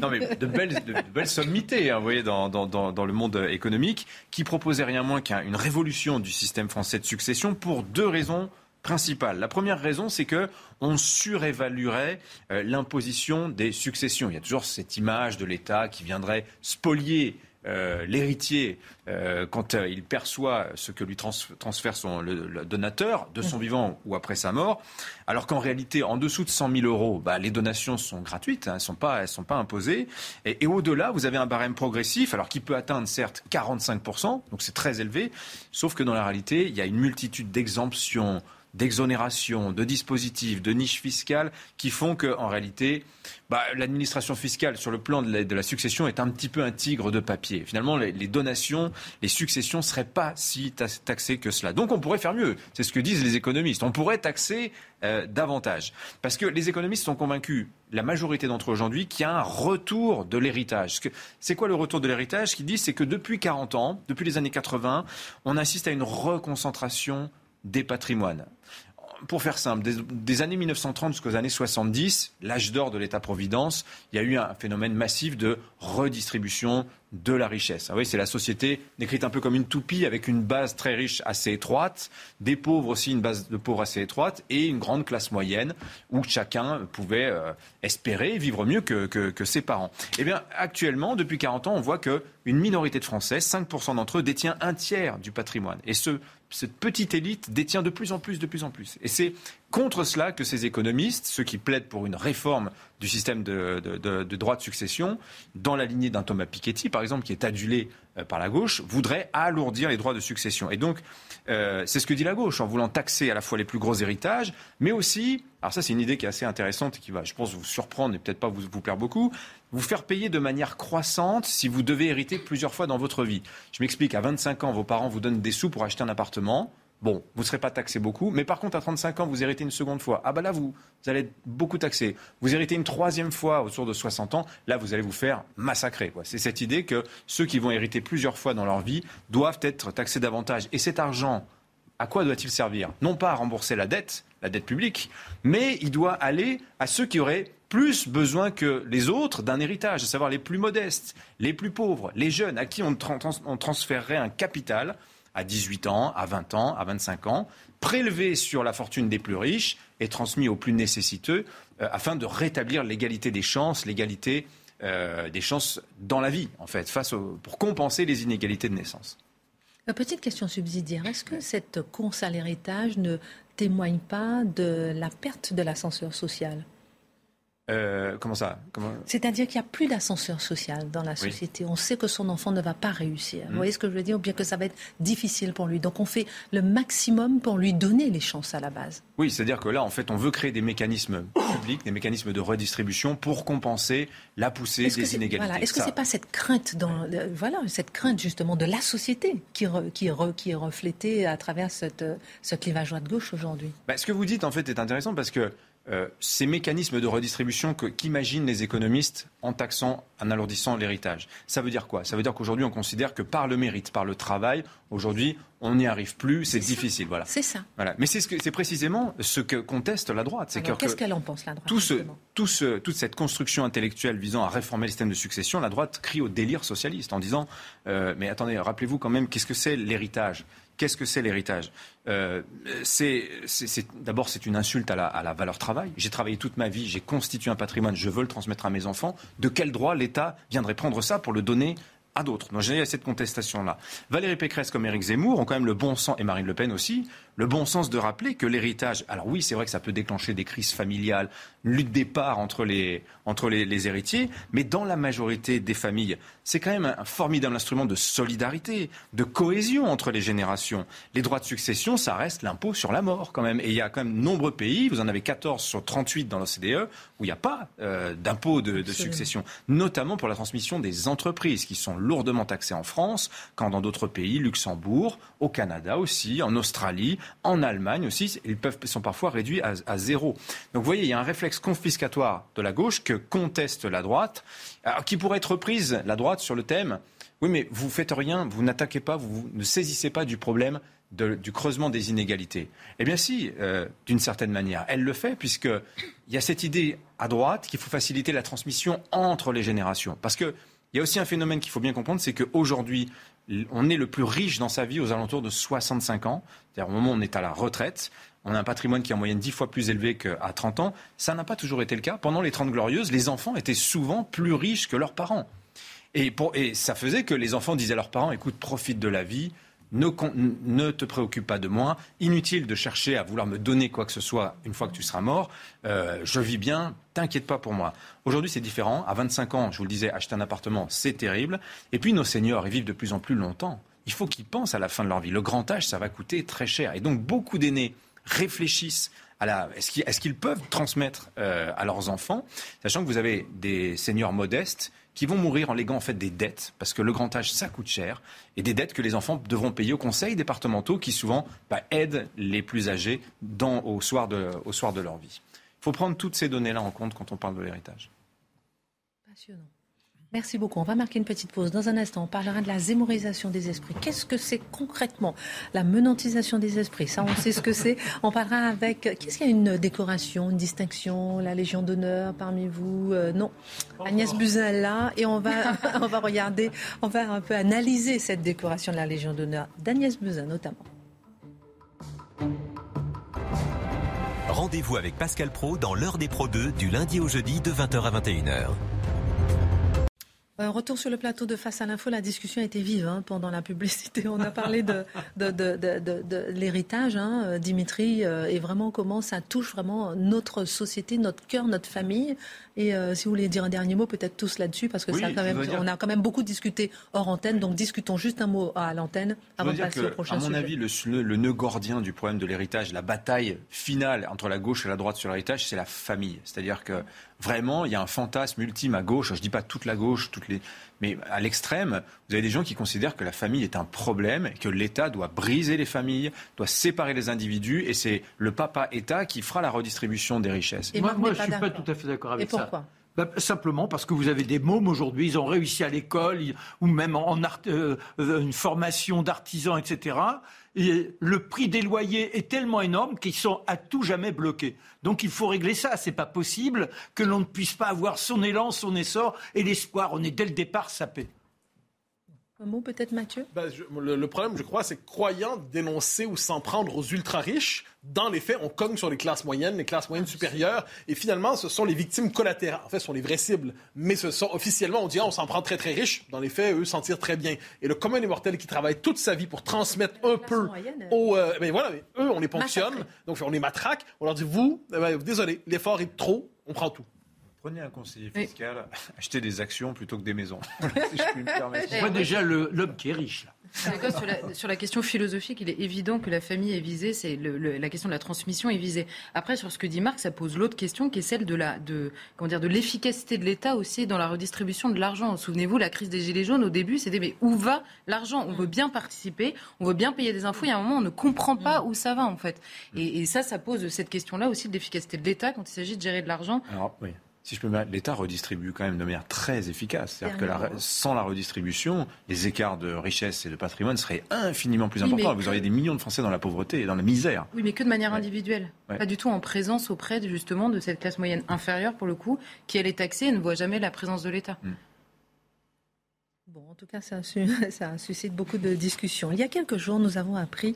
Non, mais de belles, de, belles sommités, hein, vous voyez, dans, dans, dans, le monde économique, qui proposait rien moins qu'une révolution du système français de succession pour deux raisons principales. La première raison, c'est que on surévaluerait euh, l'imposition des successions. Il y a toujours cette image de l'État qui viendrait spolier euh, l'héritier, euh, quand euh, il perçoit ce que lui transfère son, le, donateur, de son vivant ou après sa mort, alors qu'en réalité, en dessous de 100 000 euros, bah, les donations sont gratuites, hein, elles ne sont, pas, sont pas imposées. Et, et au-delà, vous avez un barème progressif, alors qui peut atteindre certes 45%, donc c'est très élevé, sauf que dans la réalité, il y a une multitude d'exemptions d'exonération, de dispositifs, de niches fiscales qui font qu'en réalité, bah, l'administration fiscale sur le plan de la, succession est un petit peu un tigre de papier. Finalement, les, donations, les successions ne seraient pas si taxées que cela. Donc on pourrait faire mieux. C'est ce que disent les économistes. On pourrait taxer euh, davantage. Parce que les économistes sont convaincus, la majorité d'entre eux aujourd'hui, qu'il y a un retour de l'héritage. C'est quoi le retour de l'héritage? Ce qu'ils disent, c'est que depuis 40 ans, depuis les années 80, on assiste à une reconcentration des patrimoines. Pour faire simple, des, années 1930 jusqu'aux années 70, l'âge d'or de l'État-providence, il y a eu un phénomène massif de redistribution de la richesse. Ah oui, c'est la société décrite un peu comme une toupie avec une base très riche assez étroite, des pauvres aussi une base de pauvres assez étroite et une grande classe moyenne où chacun pouvait euh, espérer vivre mieux que, que, ses parents. Eh bien, actuellement, depuis 40 ans, on voit qu'une minorité de Français, 5% d'entre eux, détient un tiers du patrimoine. Et ce, cette petite élite détient de plus en plus, de plus en plus. Et c'est contre cela que ces économistes, ceux qui plaident pour une réforme du système de, droit de succession, dans la lignée d'un Thomas Piketty, par exemple, qui est adulé euh, par la gauche, voudraient alourdir les droits de succession. Et donc, euh, c'est ce que dit la gauche, en voulant taxer à la fois les plus gros héritages, mais aussi, alors ça c'est une idée qui est assez intéressante et qui va, je pense, vous surprendre et peut-être pas vous, vous plaire beaucoup, vous faire payer de manière croissante si vous devez hériter plusieurs fois dans votre vie. Je m'explique, à 25 ans, vos parents vous donnent des sous pour acheter un appartement. Bon, vous ne serez pas taxé beaucoup, mais par contre, à 35 ans, vous héritez une seconde fois. Ah bah là, vous, allez être beaucoup taxé. Vous héritez une troisième fois autour de 60 ans, là, vous allez vous faire massacrer. C'est cette idée que ceux qui vont hériter plusieurs fois dans leur vie doivent être taxés davantage. Et cet argent, à quoi doit-il servir? Non pas à rembourser la dette, la dette publique, mais il doit aller à ceux qui auraient plus besoin que les autres d'un héritage, à savoir les plus modestes, les plus pauvres, les jeunes, à qui on, on transférerait un capital à 18 ans, à 20 ans, à 25 ans, prélevé sur la fortune des plus riches et transmis aux plus nécessiteux euh, afin de rétablir l'égalité des chances, l'égalité euh, des chances dans la vie, en fait, face pour compenser les inégalités de naissance. La petite question subsidiaire, est-ce que cette course à l'héritage ne témoigne pas de la perte de l'ascenseur social? Euh, comment ça C'est-à-dire qu'il n'y a plus d'ascenseur social dans la société. On sait que son enfant ne va pas réussir. Vous hmm. voyez ce que je veux dire Ou bien que ça va être difficile pour lui. Donc on fait le maximum pour lui donner les chances à la base. Oui, c'est-à-dire que là, en fait, on veut créer des mécanismes publics, des mécanismes de redistribution pour compenser la poussée des inégalités. Est-ce que ce n'est pas cette crainte, dans, voilà, cette crainte justement de la société qui, qui, qui est reflétée à travers cette, ce clivage droite-gauche aujourd'hui? Bah, Ce que vous dites, en fait, est intéressant parce que euh, ces mécanismes de redistribution qu'imaginent les économistes en taxant, en alourdissant l'héritage. Ça veut dire quoi? Ça veut dire qu'aujourd'hui, on considère que par le mérite, par le travail, aujourd'hui, on n'y arrive plus, c'est difficile. Voilà. C'est ça. Voilà. Mais c'est ce précisément ce que conteste la droite. Qu'est-ce qu'elle en pense, la droite tout ce, Toute cette construction intellectuelle visant à réformer le système de succession, la droite crie au délire socialiste en disant euh, Mais attendez, rappelez-vous quand même, qu'est-ce que c'est l'héritage? Qu'est-ce que c'est l'héritage? Euh, D'abord, c'est une insulte à la, valeur travail. J'ai travaillé toute ma vie, j'ai constitué un patrimoine, je veux le transmettre à mes enfants. De quel droit l'État viendrait prendre ça pour le donner à d'autres? Donc j'ai cette contestation-là. Valérie Pécresse comme Éric Zemmour ont quand même le bon sens, et Marine Le Pen aussi, le bon sens de rappeler que l'héritage, alors oui, c'est vrai que ça peut déclencher des crises familiales, lutte des parts entre les, entre les, héritiers, mais dans la majorité des familles, c'est quand même un formidable instrument de solidarité, de cohésion entre les générations. Les droits de succession, ça reste l'impôt sur la mort quand même. Et il y a quand même nombreux pays, vous en avez 14 sur 38 dans l'OCDE, où il n'y a pas euh, d'impôt de, de succession, notamment pour la transmission des entreprises qui sont lourdement taxées en France, quand dans d'autres pays, Luxembourg, au Canada aussi, en Australie, en Allemagne aussi, ils peuvent, sont parfois réduits à, zéro. Donc vous voyez, il y a un réflexe confiscatoire de la gauche que conteste la droite, qui pourrait être reprise, la droite, sur le thème oui, mais vous faites rien, vous n'attaquez pas, vous ne saisissez pas du problème du creusement des inégalités. Eh bien si, euh, d'une certaine manière, elle le fait, puisqu'il y a cette idée à droite qu'il faut faciliter la transmission entre les générations. Parce qu'il y a aussi un phénomène qu'il faut bien comprendre, c'est qu'aujourd'hui, on est le plus riche dans sa vie aux alentours de 65 ans, c'est-à-dire au moment où on est à la retraite. On a un patrimoine qui est en moyenne 10 fois plus élevé qu'à 30 ans. Ça n'a pas toujours été le cas. Pendant les 30 glorieuses, les enfants étaient souvent plus riches que leurs parents. Et, et ça faisait que les enfants disaient à leurs parents, écoute, profite de la vie, ne, te préoccupe pas de moi. Inutile de chercher à vouloir me donner quoi que ce soit une fois que tu seras mort. Euh, je vis bien, t'inquiète pas pour moi. Aujourd'hui, c'est différent. À 25 ans, je vous le disais, acheter un appartement, c'est terrible. Et puis, nos seniors, ils vivent de plus en plus longtemps. Il faut qu'ils pensent à la fin de leur vie. Le grand âge, ça va coûter très cher. Et donc, beaucoup d'aînés réfléchissent. Est-ce qu'ils peuvent transmettre euh, à leurs enfants, sachant que vous avez des seniors modestes qui vont mourir en léguant en fait des dettes, parce que le grand âge, ça coûte cher, et des dettes que les enfants devront payer aux conseils départementaux qui souvent bah, aident les plus âgés au, soir de, au soir de leur vie. Il faut prendre toutes ces données-là en compte quand on parle de l'héritage. Passionnant. Merci beaucoup. On va marquer une petite pause. Dans un instant, on parlera de la zémorisation des esprits. Qu'est-ce que c'est concrètement La menantisation des esprits, ça on sait ce que c'est. On parlera avec... Qu'est-ce qu'il y a une décoration, une distinction, la Légion d'honneur parmi vous? Euh, Non. Agnès Buzyn là. Et on va, [LAUGHS] on va regarder, on va un peu analyser cette décoration de la Légion d'honneur d'Agnès Buzyn notamment. Rendez-vous avec Pascal Pro dans l'heure des Pro 2 du lundi au jeudi de 20h à 21h. Un retour sur le plateau de Face à l'info, la discussion a été vive hein, pendant la publicité. On a parlé de, de, de, de l'héritage, hein, euh, Dimitri, euh, et vraiment comment ça touche vraiment notre société, notre cœur, notre famille. Et euh, si vous voulez dire un dernier mot, peut-être tous là-dessus, parce que ça, quand même, on a quand même beaucoup discuté hors antenne. Donc discutons juste un mot à l'antenne avant de passer au prochain sujet. À mon avis, le, le, nœud gordien du problème de l'héritage, la bataille finale entre la gauche et la droite sur l'héritage, c'est la famille. C'est-à-dire que vraiment, il y a un fantasme ultime à gauche. Je ne dis pas toute la gauche, toutes les, mais à l'extrême, vous avez des gens qui considèrent que la famille est un problème, que l'État doit briser les familles, doit séparer les individus, et c'est le papa-État qui fera la redistribution des richesses. Et moi, moi je ne suis pas tout à fait d'accord avec et pourquoi? Bah, simplement parce que vous avez des mômes aujourd'hui, ils ont réussi à l'école ou même en, art, euh, une formation d'artisan, etc. Le prix des loyers est tellement énorme qu'ils sont à tout jamais bloqués. Donc il faut régler ça. C'est pas possible que l'on ne puisse pas avoir son élan, son essor et l'espoir. On est dès le départ sapé. Un mot peut-être, Mathieu? Ben, le, problème, je crois, c'est croyant dénoncer ou s'en prendre aux ultra-riches, dans les faits, on cogne sur les classes moyennes, les classes moyennes supérieures, et finalement, ce sont les victimes collatérales. En fait, ce sont les vraies cibles. Mais ce sont, officiellement, on dit, ah, on s'en prend très, très riches. Dans les faits, eux s'en tirent très bien. Et le commun des mortels qui travaille toute sa vie pour transmettre un peu aux... Euh, ben voilà, eux, on les ponctionne, donc on les matraque. On leur dit, vous, eh ben, désolé, l'effort est trop, on prend tout. Prenez un conseiller fiscal, achetez des actions plutôt que des maisons. [LAUGHS] si je puis me permettre. On voit déjà l'homme qui est riche. Là. Sur la, sur la, question philosophique, il est évident que la famille est visée, c'est la question de la transmission est visée. Après, sur ce que dit Marc, ça pose l'autre question qui est celle de la, de, comment dire, de l'efficacité de l'État aussi dans la redistribution de l'argent. Souvenez-vous, la crise des Gilets jaunes, au début, c'était mais où va l'argent? On veut bien participer, on veut bien payer des infos, il y a un moment, on ne comprend pas où ça va, en fait. Et, et ça, ça pose cette question-là aussi de l'efficacité de l'État quand il s'agit de gérer de l'argent. Alors, oui si je peux l'État redistribue quand même de manière très efficace. C'est-à-dire que sans la redistribution, les écarts de richesse et de patrimoine seraient infiniment plus importants. Vous auriez des millions de Français dans la pauvreté et dans la misère. Oui, mais que de manière individuelle. Pas du tout en présence auprès justement de cette classe moyenne inférieure, pour le coup, qui elle est taxée et ne voit jamais la présence de l'État. Mm. Bon, en tout cas, ça, ça, suscite beaucoup de discussions. Il y a quelques jours, nous avons appris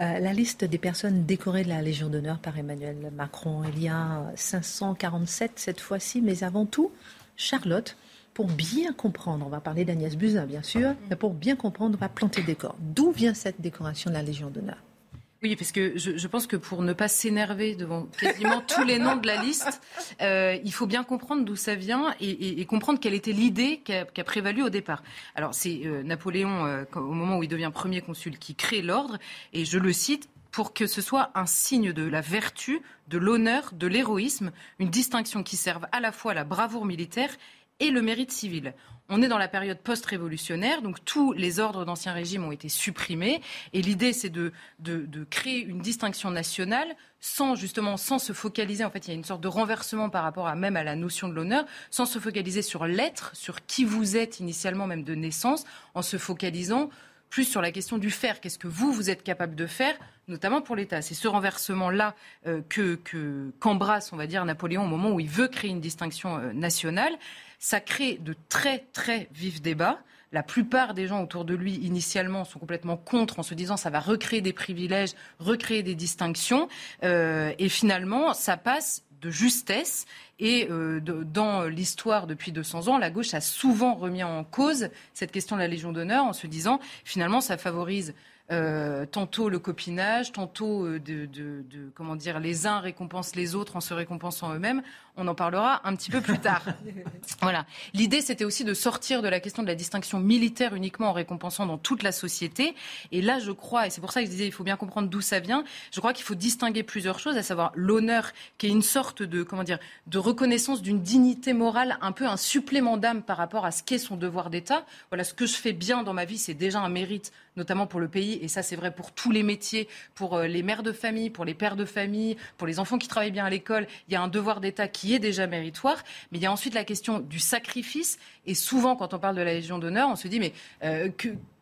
euh, la liste des personnes décorées de la Légion d'honneur par Emmanuel Macron. Il y a 547 cette fois-ci, mais avant tout, Charlotte, pour bien comprendre, on va parler d'Agnès Buzyn bien sûr, mais pour bien comprendre, on va planter des corps. D'où vient cette décoration de la Légion d'honneur? Oui, parce que je, pense que pour ne pas s'énerver devant quasiment [LAUGHS] tous les noms de la liste, euh, il faut bien comprendre d'où ça vient et, comprendre quelle était l'idée qui a, prévalu au départ. Alors c'est euh, Napoléon, euh, au moment où il devient premier consul, qui crée l'ordre, et je le cite, pour que ce soit un signe de la vertu, de l'honneur, de l'héroïsme, une distinction qui serve à la fois la bravoure militaire et le mérite civil. On est dans la période post-révolutionnaire, donc tous les ordres d'Ancien Régime ont été supprimés. Et l'idée, c'est de, de, créer une distinction nationale sans justement sans se focaliser. En fait, il y a une sorte de renversement par rapport à même à la notion de l'honneur, sans se focaliser sur l'être, sur qui vous êtes initialement, même de naissance, en se focalisant plus sur la question du faire. Qu'est-ce que vous, vous êtes capable de faire, notamment pour l'État C'est ce renversement-là euh, que, qu'embrasse, on va dire, Napoléon au moment où il veut créer une distinction euh, nationale. Ça crée de très, très vifs débats. La plupart des gens autour de lui, initialement, sont complètement contre en se disant ça va recréer des privilèges, recréer des distinctions. Euh, et finalement, ça passe de justesse. Et euh, dans l'histoire depuis 200 ans, la gauche a souvent remis en cause cette question de la Légion d'honneur en se disant finalement ça favorise euh, tantôt le copinage, tantôt euh, de, comment dire, les uns récompensent les autres en se récompensant eux-mêmes. On en parlera un petit peu plus tard. [LAUGHS] voilà. L'idée, c'était aussi de sortir de la question de la distinction militaire uniquement en récompensant dans toute la société. Et là, je crois, et c'est pour ça que je disais, il faut bien comprendre d'où ça vient. Je crois qu'il faut distinguer plusieurs choses, à savoir l'honneur, qui est une sorte de, comment dire, de reconnaissance d'une dignité morale, un peu un supplément d'âme par rapport à ce qu'est son devoir d'État. Voilà, ce que je fais bien dans ma vie, c'est déjà un mérite, notamment pour le pays et ça c'est vrai pour tous les métiers, pour euh, les mères de famille, pour les pères de famille, pour les enfants qui travaillent bien à l'école, il y a un devoir d'État qui est déjà méritoire, mais il y a ensuite la question du sacrifice, et souvent quand on parle de la Légion d'honneur, on se dit mais euh,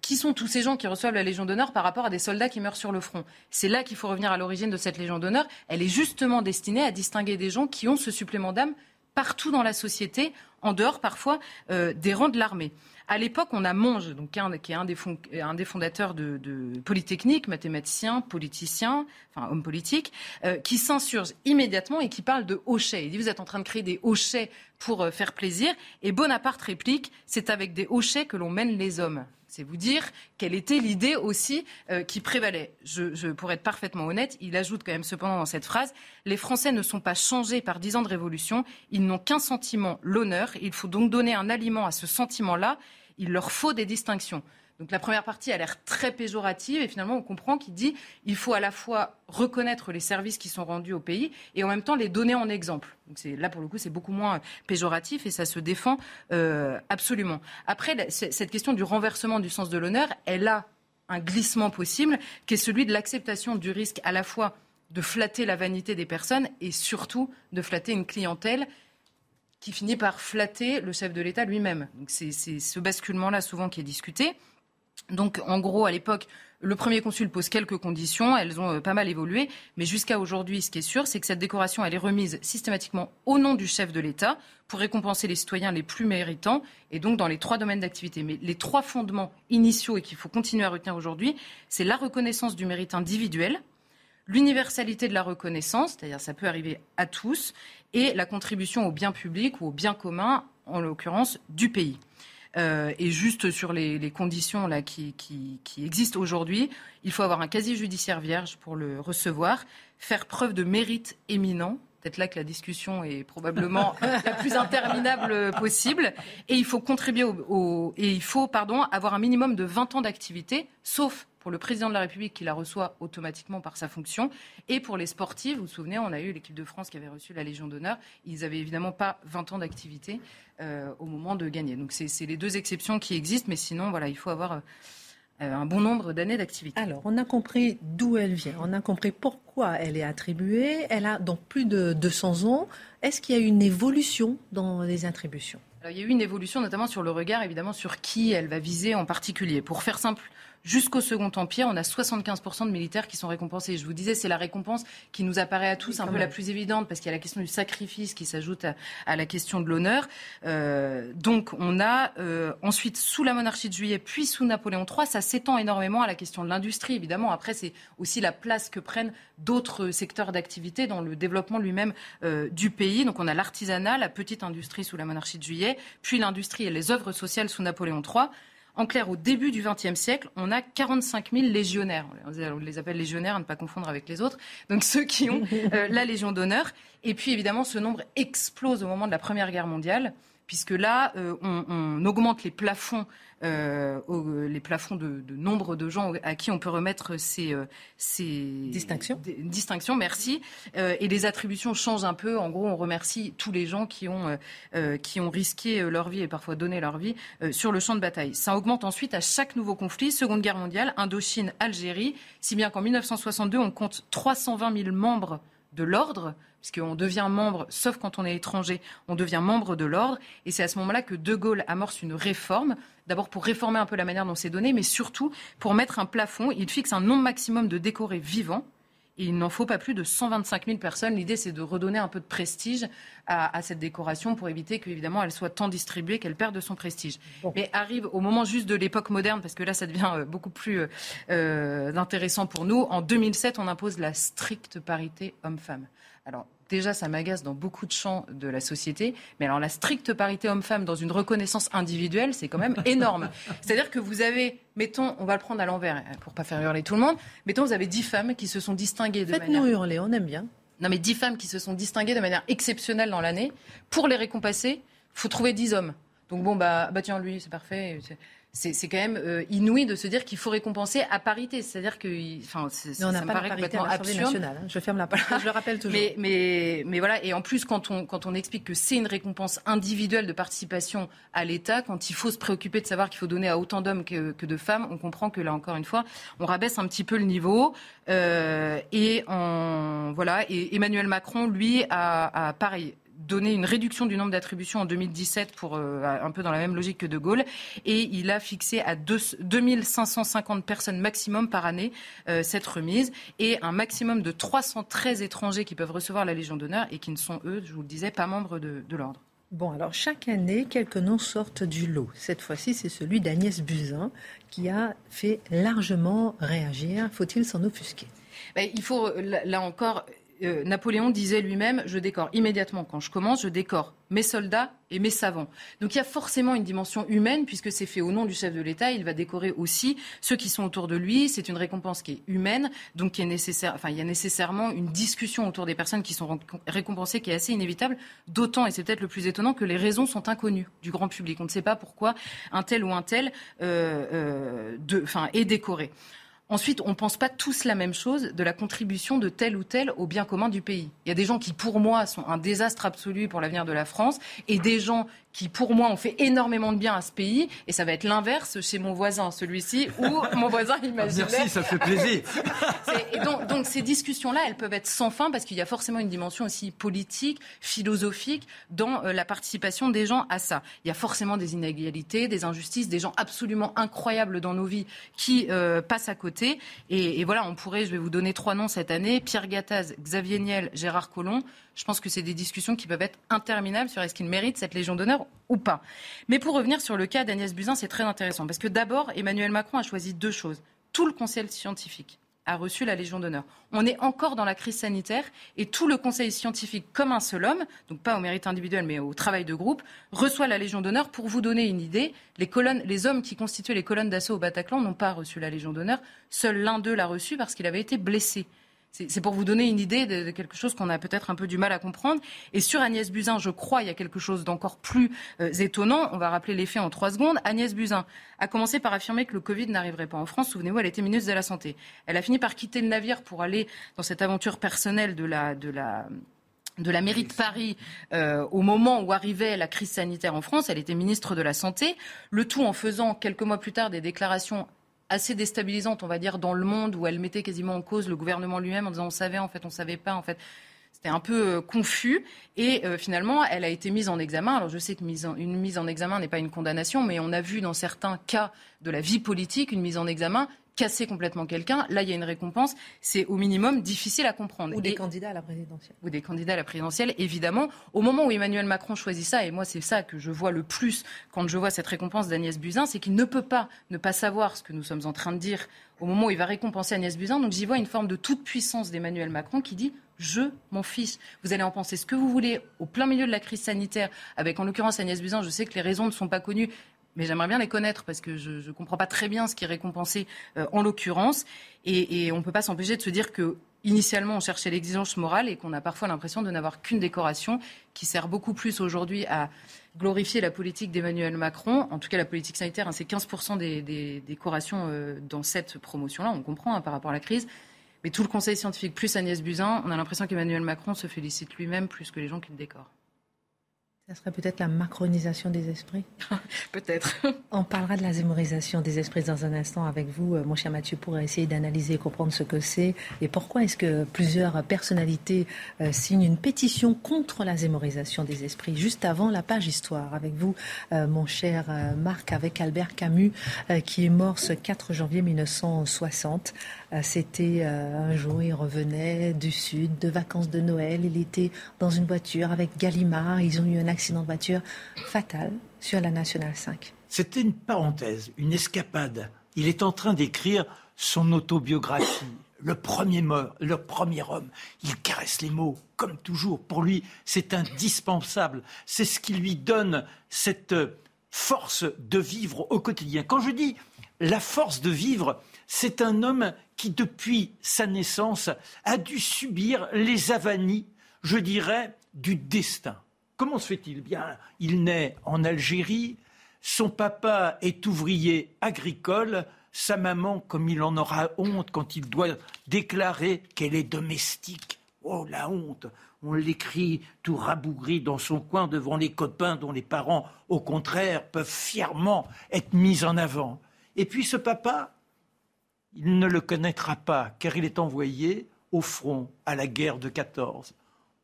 qui sont tous ces gens qui reçoivent la Légion d'honneur par rapport à des soldats qui meurent sur le front? C'est là qu'il faut revenir à l'origine de cette Légion d'honneur. Elle est justement destinée à distinguer des gens qui ont ce supplément d'âme partout dans la société, en dehors parfois euh, des rangs de l'armée. À l'époque, on a Monge, donc, qui est un, des, fondateurs de, Polytechnique, mathématicien, politicien, enfin homme politique, euh, qui s'insurge immédiatement et qui parle de hochets. Il dit Vous êtes en train de créer des hochets pour euh, faire plaisir. Et Bonaparte réplique C'est avec des hochets que l'on mène les hommes. C'est vous dire quelle était l'idée aussi euh, qui prévalait. Je, je, pour être parfaitement honnête, il ajoute quand même cependant dans cette phrase Les Français ne sont pas changés par dix ans de révolution, ils n'ont qu'un sentiment, l'honneur. Il faut donc donner un aliment à ce sentiment-là il leur faut des distinctions. Donc la première partie a l'air très péjorative et finalement on comprend qu'il dit il faut à la fois reconnaître les services qui sont rendus au pays et en même temps les donner en exemple. Donc là pour le coup c'est beaucoup moins péjoratif et ça se défend euh, absolument. Après cette question du renversement du sens de l'honneur, elle a un glissement possible qui est celui de l'acceptation du risque à la fois de flatter la vanité des personnes et surtout de flatter une clientèle qui finit par flatter le chef de l'État lui-même. c'est ce basculement-là souvent qui est discuté. Donc en gros, à l'époque, le premier consul pose quelques conditions, elles ont euh, pas mal évolué, mais jusqu'à aujourd'hui, ce qui est sûr, c'est que cette décoration, est remise systématiquement au nom du chef de l'État pour récompenser les citoyens les plus méritants, et donc dans les trois domaines d'activité. Mais les trois fondements initiaux et qu'il faut continuer à retenir aujourd'hui, c'est la reconnaissance du mérite individuel, l'universalité de la reconnaissance, c'est-à-dire ça peut arriver à tous, et la contribution au bien public ou au bien commun, en l'occurrence du pays. Euh, et juste sur les, conditions là, qui, existent aujourd'hui, il faut avoir un casier judiciaire vierge pour le recevoir, faire preuve de mérite éminent. Peut-être là que la discussion est probablement [LAUGHS] la plus interminable possible. Et il faut contribuer au, et il faut pardon, avoir un minimum de 20 ans d'activité, sauf pour le président de la République qui la reçoit automatiquement par sa fonction, et pour les sportifs. Vous vous souvenez, on a eu l'équipe de France qui avait reçu la Légion d'honneur. Ils n'avaient évidemment pas 20 ans d'activité euh, au moment de gagner. Donc c'est les deux exceptions qui existent, mais sinon, voilà, il faut avoir euh, un bon nombre d'années d'activité. Alors, on a compris d'où elle vient, on a compris pourquoi elle est attribuée. Elle a donc plus de 200 ans. Est-ce qu'il y a eu une évolution dans les attributions? Il y a eu une évolution notamment sur le regard, évidemment, sur qui elle va viser en particulier. Pour faire simple, Jusqu'au Second Empire, on a 75% de militaires qui sont récompensés. Je vous disais, c'est la récompense qui nous apparaît à tous un peu la plus évidente parce qu'il y a la question du sacrifice qui s'ajoute à, la question de l'honneur. Euh, donc, on a euh, ensuite, sous la monarchie de Juillet, puis sous Napoléon III, ça s'étend énormément à la question de l'industrie, évidemment. Après, c'est aussi la place que prennent d'autres secteurs d'activité dans le développement lui-même euh, du pays. Donc, on a l'artisanat, la petite industrie sous la monarchie de Juillet, puis l'industrie et les œuvres sociales sous Napoléon III. En clair, au début du XXe siècle, on a 45 000 légionnaires. On les appelle légionnaires, à ne pas confondre avec les autres. Donc ceux qui ont euh, la Légion d'honneur. Et puis évidemment, ce nombre explose au moment de la Première Guerre mondiale puisque là, euh, on, augmente les plafonds, euh, les plafonds de, nombre de gens à qui on peut remettre ces, euh, distinctions. distinctions, merci. et les attributions changent un peu. En gros, on remercie tous les gens qui ont, qui ont risqué leur vie et parfois donné leur vie sur le champ de bataille. Ça augmente ensuite à chaque nouveau conflit, Seconde Guerre mondiale, Indochine, Algérie, si bien qu'en 1962, on compte 320 000 membres de l'ordre puisqu'on devient membre, sauf quand on est étranger, on devient membre de l'ordre. Et c'est à ce moment-là que De Gaulle amorce une réforme. D'abord pour réformer un peu la manière dont c'est donné, mais surtout pour mettre un plafond. Il fixe un nombre maximum de décorés vivants. Et il n'en faut pas plus de 125 000 personnes. L'idée, c'est de redonner un peu de prestige à, cette décoration pour éviter qu'évidemment elle soit tant distribuée qu'elle perde de son prestige. Mais arrive au moment juste de l'époque moderne, parce que là, ça devient euh, beaucoup plus euh, euh, intéressant pour nous. En 2007, on impose la stricte parité homme-femme. Alors, déjà, ça m'agace dans beaucoup de champs de la société. Mais alors, la stricte parité homme-femme dans une reconnaissance individuelle, c'est quand même [LAUGHS] énorme. C'est-à-dire que vous avez, mettons, on va le prendre à l'envers hein, pour pas faire hurler tout le monde. Mettons, vous avez dix femmes qui se sont distinguées de Faites-nous hurler, on aime bien. Non, mais dix femmes qui se sont distinguées de manière exceptionnelle dans l'année. Pour les récompenser, faut trouver dix hommes. Donc bon, bah, bah tiens, lui, c'est parfait c'est quand même euh, inouï de se dire qu'il faut récompenser à parité. C'est-à-dire que, enfin, ça me paraît complètement absurde. Nationale, hein. Je ferme la page, je le rappelle toujours. Mais, mais, mais, voilà, et en plus, quand on, quand on explique que c'est une récompense individuelle de participation à l'État, quand il faut se préoccuper de savoir qu'il faut donner à autant d'hommes que, que, de femmes, on comprend que là, encore une fois, on rabaisse un petit peu le niveau. Euh, et voilà, et Emmanuel Macron, lui, a, a pareil donné une réduction du nombre d'attributions en 2017 pour euh, un peu dans la même logique que De Gaulle et il a fixé à 2, 2550 personnes maximum par année euh, cette remise et un maximum de 313 étrangers qui peuvent recevoir la Légion d'honneur et qui ne sont eux, je vous le disais, pas membres de, de l'ordre. Bon, alors chaque année, quelques noms sortent du lot. Cette fois-ci, c'est celui d'Agnès Buzyn qui a fait largement réagir. Faut-il s'en offusquer? Ben, il faut, là encore, euh, Napoléon disait lui-même, je décore immédiatement quand je commence, je décore mes soldats et mes savants. Donc il y a forcément une dimension humaine puisque c'est fait au nom du chef de l'État. Il va décorer aussi ceux qui sont autour de lui. C'est une récompense qui est humaine, donc qui est nécessaire. Enfin, il y a nécessairement une discussion autour des personnes qui sont récompensées qui est assez inévitable. D'autant, et c'est peut-être le plus étonnant, que les raisons sont inconnues du grand public. On ne sait pas pourquoi un tel ou un tel euh, euh, est décoré. Ensuite, on ne pense pas tous la même chose de la contribution de tel ou tel au bien commun du pays. Il y a des gens qui, pour moi, sont un désastre absolu pour l'avenir de la France et des gens qui, pour moi, ont fait énormément de bien à ce pays. Et ça va être l'inverse chez mon voisin, celui-ci, ou [LAUGHS] mon voisin imaginaire. Merci, ça fait plaisir. [LAUGHS] et donc, donc, ces discussions-là, elles peuvent être sans fin parce qu'il y a forcément une dimension aussi politique, philosophique dans euh, la participation des gens à ça. Il y a forcément des inégalités, des injustices, des gens absolument incroyables dans nos vies qui euh, passent à côté. Et, et, voilà, on pourrait, je vais vous donner trois noms cette année Pierre Gattaz, Xavier Niel, Gérard Collomb. Je pense que c'est des discussions qui peuvent être interminables sur est-ce qu'il mérite cette Légion d'honneur ou pas. Mais pour revenir sur le cas d'Agnès Buzyn, c'est très intéressant parce que d'abord, Emmanuel Macron a choisi deux choses. Tout le conseil scientifique a reçu la Légion d'honneur. On est encore dans la crise sanitaire et tout le conseil scientifique, comme un seul homme, donc pas au mérite individuel mais au travail de groupe, reçoit la Légion d'honneur. Pour vous donner une idée, les, hommes qui constituaient les colonnes d'assaut au Bataclan n'ont pas reçu la Légion d'honneur. Seul l'un d'eux l'a reçu parce qu'il avait été blessé. C'est pour vous donner une idée de, quelque chose qu'on a peut-être un peu du mal à comprendre. Et sur Agnès Buzyn, je crois, il y a quelque chose d'encore plus euh, étonnant. On va rappeler les faits en trois secondes. Agnès Buzyn a commencé par affirmer que le Covid n'arriverait pas en France. Souvenez-vous, elle était ministre de la Santé. Elle a fini par quitter le navire pour aller dans cette aventure personnelle de la, mairie de Paris euh, au moment où arrivait la crise sanitaire en France. Elle était ministre de la Santé. Le tout en faisant quelques mois plus tard des déclarations assez déstabilisante, on va dire, dans le monde où elle mettait quasiment en cause le gouvernement lui-même en disant on savait, en fait, on savait pas, en fait. C'était un peu euh, confus et euh, finalement, elle a été mise en examen. Alors je sais que une mise en examen n'est pas une condamnation, mais on a vu dans certains cas de la vie politique une mise en examen casser complètement quelqu'un, là, il y a une récompense. C'est au minimum difficile à comprendre. Ou des candidats à la présidentielle. Ou des candidats à la présidentielle, évidemment. Au moment où Emmanuel Macron choisit ça, et moi, c'est ça que je vois le plus quand je vois cette récompense d'Agnès Buzyn, c'est qu'il ne peut pas ne pas savoir ce que nous sommes en train de dire au moment où il va récompenser Agnès Buzyn. Donc j'y vois une forme de toute puissance d'Emmanuel Macron qui dit je mon fils. Vous allez en penser ce que vous voulez au plein milieu de la crise sanitaire, avec en l'occurrence Agnès Buzyn. Je sais que les raisons ne sont pas connues, mais j'aimerais bien les connaître parce que je ne comprends pas très bien ce qui est récompensé euh, en l'occurrence. Et, on ne peut pas s'empêcher de se dire que initialement on cherchait l'exigence morale et qu'on a parfois l'impression de n'avoir qu'une décoration qui sert beaucoup plus aujourd'hui à glorifier la politique d'Emmanuel Macron. En tout cas, la politique sanitaire, hein, c'est 15% des, décorations euh, dans cette promotion-là. On comprend hein, par rapport à la crise. Mais tout le conseil scientifique plus Agnès Buzyn, on a l'impression qu'Emmanuel Macron se félicite lui-même plus que les gens qui le décorent. Ça serait peut-être la macronisation des esprits [LAUGHS] Peut-être. [LAUGHS] On parlera de la zémorisation des esprits dans un instant avec vous, euh, mon cher Mathieu, pour essayer d'analyser et comprendre ce que c'est et pourquoi est-ce que plusieurs personnalités euh, signent une pétition contre la zémorisation des esprits. Juste avant la page histoire, avec vous, euh, mon cher Marc, avec Albert Camus, qui est mort ce 4 janvier 1960. C'était un jour, il revenait du sud, de vacances de Noël. Il était dans une voiture avec Gallimard. Ils ont eu un accident de voiture fatal sur la Nationale 5. C'était une parenthèse, une escapade. Il est en train d'écrire son autobiographie. Le premier, le premier homme, il caresse les mots, comme toujours. Pour lui, c'est indispensable. C'est ce qui lui donne cette force de vivre au quotidien. Quand je dis la force de vivre, c'est un homme qui, depuis sa naissance, a dû subir les avanies, je dirais, du destin. Comment se fait-il Bien, il naît en Algérie, son papa est ouvrier agricole, sa maman, comme il en aura honte quand il doit déclarer qu'elle est domestique. Oh, la honte On l'écrit tout rabougri dans son coin devant les copains dont les parents, au contraire, peuvent fièrement être mis en avant. Et puis ce papa, il ne le connaîtra pas, car il est envoyé au front à la guerre de 14.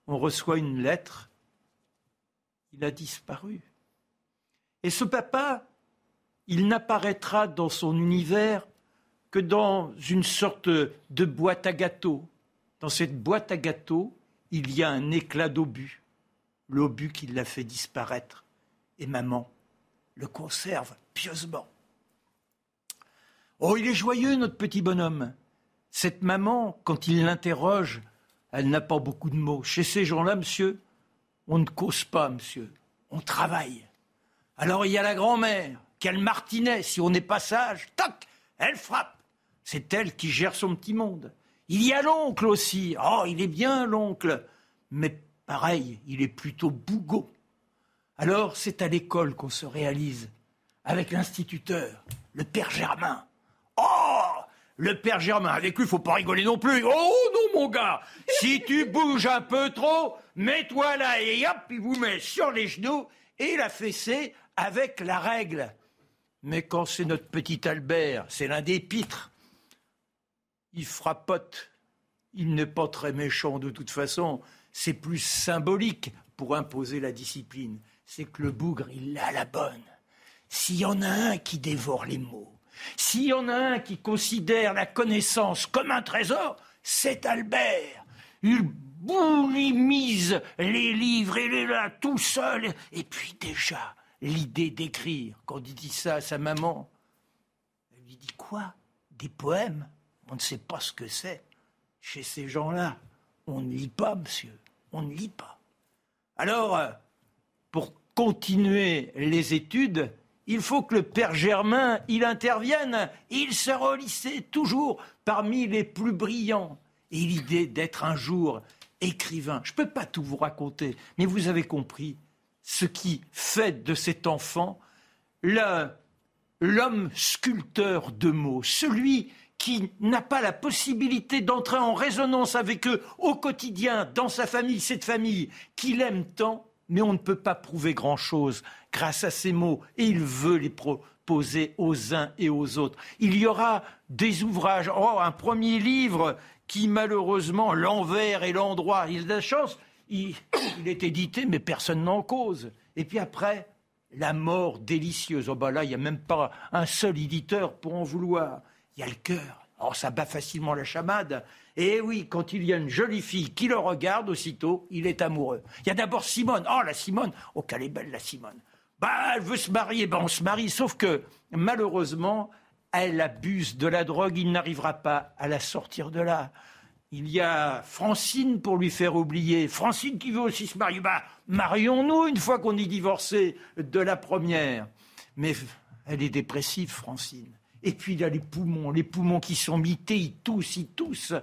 On reçoit une lettre il a disparu. Et ce papa, il n'apparaîtra dans son univers que dans une sorte de boîte à gâteaux. Dans cette boîte à gâteaux, il y a un éclat d'obus, l'obus qui l'a fait disparaître. Et maman le conserve pieusement. Oh, il est joyeux, notre petit bonhomme. Cette maman, quand il l'interroge, elle n'a pas beaucoup de mots. Chez ces gens-là, monsieur, on ne cause pas, monsieur. On travaille. Alors il y a la grand-mère, le martinet. Si on n'est pas sage, tac, elle frappe. C'est elle qui gère son petit monde. Il y a l'oncle aussi. Oh, il est bien l'oncle. Mais pareil, il est plutôt bougot. Alors c'est à l'école qu'on se réalise. Avec l'instituteur, le père Germain. Oh le père Germain, avec lui, il faut pas rigoler non plus. Oh non, mon gars, si tu [LAUGHS] bouges un peu trop, mets-toi là et hop, il vous met sur les genoux et la fessée avec la règle. Mais quand c'est notre petit Albert, c'est l'un des pitres, il frappote. Il n'est pas très méchant de toute façon. C'est plus symbolique pour imposer la discipline. C'est que le bougre, il l'a la bonne. S'il y en a un qui dévore les mots, s'il y en a un qui considère la connaissance comme un trésor, c'est Albert. Il boulimise les livres, il est là tout seul. Et puis déjà, l'idée d'écrire, quand il dit ça à sa maman, elle lui dit quoi? Des poèmes? On ne sait pas ce que c'est. Chez ces gens-là, on ne lit pas, monsieur. On ne lit pas. Alors, euh, pour continuer les études, il faut que le père Germain, il intervienne. Il sera au lycée toujours parmi les plus brillants. Et l'idée d'être un jour écrivain, je ne peux pas tout vous raconter, mais vous avez compris ce qui fait de cet enfant l'homme sculpteur de mots, celui qui n'a pas la possibilité d'entrer en résonance avec eux au quotidien, dans sa famille, cette famille qu'il aime tant, mais on ne peut pas prouver grand-chose grâce à ces mots, et il veut les proposer aux uns et aux autres. Il y aura des ouvrages, oh, un premier livre qui malheureusement, l'envers et l'endroit, il a de la chance, il, [COUGHS] est édité, mais personne n'en cause. Et puis après, la mort délicieuse. Oh bah là, il n'y a même pas un seul éditeur pour en vouloir. Il y a le cœur. Oh, ça bat facilement la chamade. Et oui, quand il y a une jolie fille qui le regarde aussitôt, il est amoureux. Il y a d'abord Simone. Oh, la Simone. Oh, qu'elle est belle, la Simone. Bah, elle veut se marier. Ben, on se marie. Sauf que, malheureusement, elle abuse de la drogue. Il n'arrivera pas à la sortir de là. Il y a Francine pour lui faire oublier. Francine qui veut aussi se marier. Bah, marions-nous une fois qu'on est divorcé de la première. Mais elle est dépressive, Francine. Et puis il a les poumons, les poumons qui sont mités, ils toussent, ils toussent.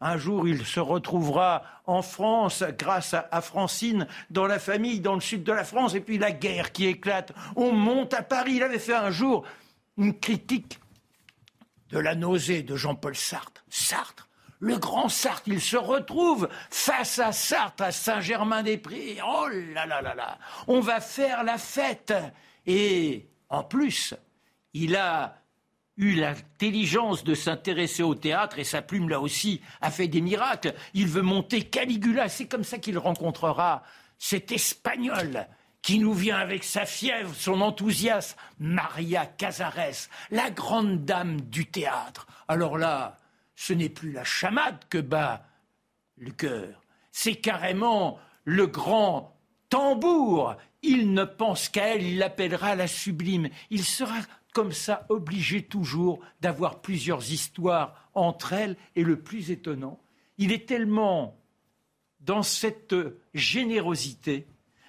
Un jour, il se retrouvera en France grâce à, Francine, dans la famille, dans le sud de la France, et puis la guerre qui éclate. On monte à Paris. Il avait fait un jour une critique de la nausée de Jean-Paul Sartre. Sartre, le grand Sartre, il se retrouve face à Sartre, à Saint-Germain-des-Prés. Oh là là là là, on va faire la fête. Et en plus, il a eu l'intelligence de s'intéresser au théâtre et sa plume là aussi a fait des miracles. Il veut monter Caligula, c'est comme ça qu'il rencontrera cet espagnol qui nous vient avec sa fièvre, son enthousiasme, Maria Casares, la grande dame du théâtre. Alors là, ce n'est plus la chamade que bat le cœur, c'est carrément le grand tambour. Il ne pense qu'à elle, il l'appellera la sublime. Il sera comme ça obligé toujours d'avoir plusieurs histoires entre elles. Et le plus étonnant, il est tellement dans cette générosité,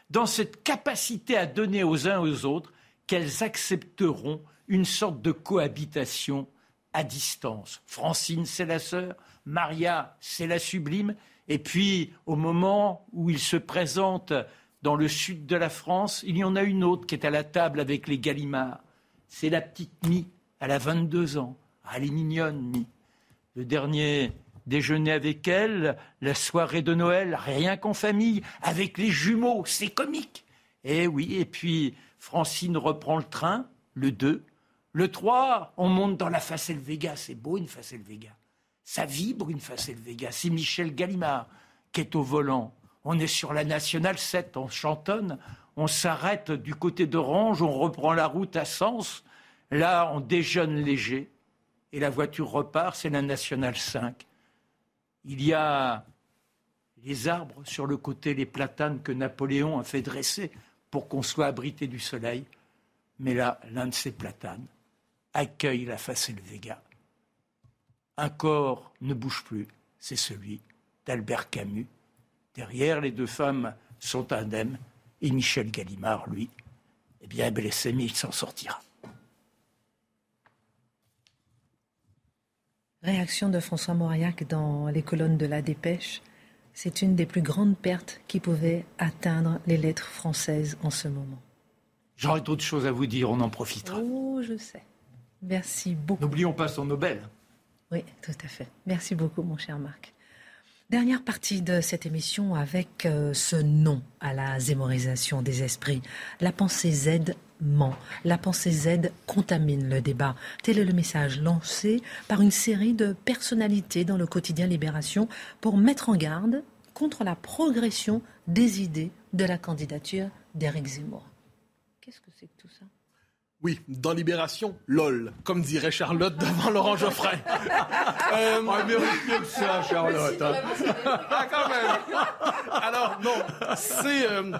dans cette capacité à donner aux uns aux autres, qu'elles accepteront une sorte de cohabitation à distance. Francine, c'est la sœur, Maria, c'est la sublime, et puis au moment où il se présente dans le sud de la France, il y en a une autre qui est à la table avec les Gallimards c'est la petite Mie. Elle a 22 ans. Ah, elle est mignonne, Mie. Le dernier déjeuner avec elle, la soirée de Noël, rien qu'en famille, avec les jumeaux, c'est comique. Eh oui, et puis Francine reprend le train, le 2. Le 3, on monte dans la Facel Vega. C'est beau une Facel Vega. Ça vibre une Facel Vega. C'est Michel Gallimard qui est au volant. On est sur la Nationale 7, on chantonne, on s'arrête du côté d'Orange, on reprend la route à Sens. Là, on déjeune léger et la voiture repart, c'est la Nationale 5. Il y a les arbres sur le côté, les platanes que Napoléon a fait dresser pour qu'on soit abrité du soleil. Mais là, l'un de ces platanes accueille la face Vega. Un corps ne bouge plus, c'est celui d'Albert Camus. Derrière, les deux femmes sont indemnes et Michel Gallimard, lui, eh bien, blessé, mais il s'en sortira. Réaction de François Mauriac dans les colonnes de la dépêche. C'est une des plus grandes pertes qui pouvaient atteindre les lettres françaises en ce moment. J'aurais d'autres choses à vous dire, on en profitera. Oh, je sais. Merci beaucoup. N'oublions pas son Nobel. Oui, tout à fait. Merci beaucoup, mon cher Marc. Dernière partie de cette émission avec euh, ce nom à la zémorisation des esprits. La pensée Z ment. La pensée Z contamine le débat. Tel est le message lancé par une série de personnalités dans le quotidien Libération pour mettre en garde contre la progression des idées de la candidature d'Éric Zemmour. Qu'est-ce que c'est que tout ça? Oui, dans Libération, lol, comme dirait Charlotte devant Laurent [LAUGHS] Geoffrin. euh, ah, mieux que ça, Charlotte. Hein. ah, quand même. Alors, non, c'est, euh,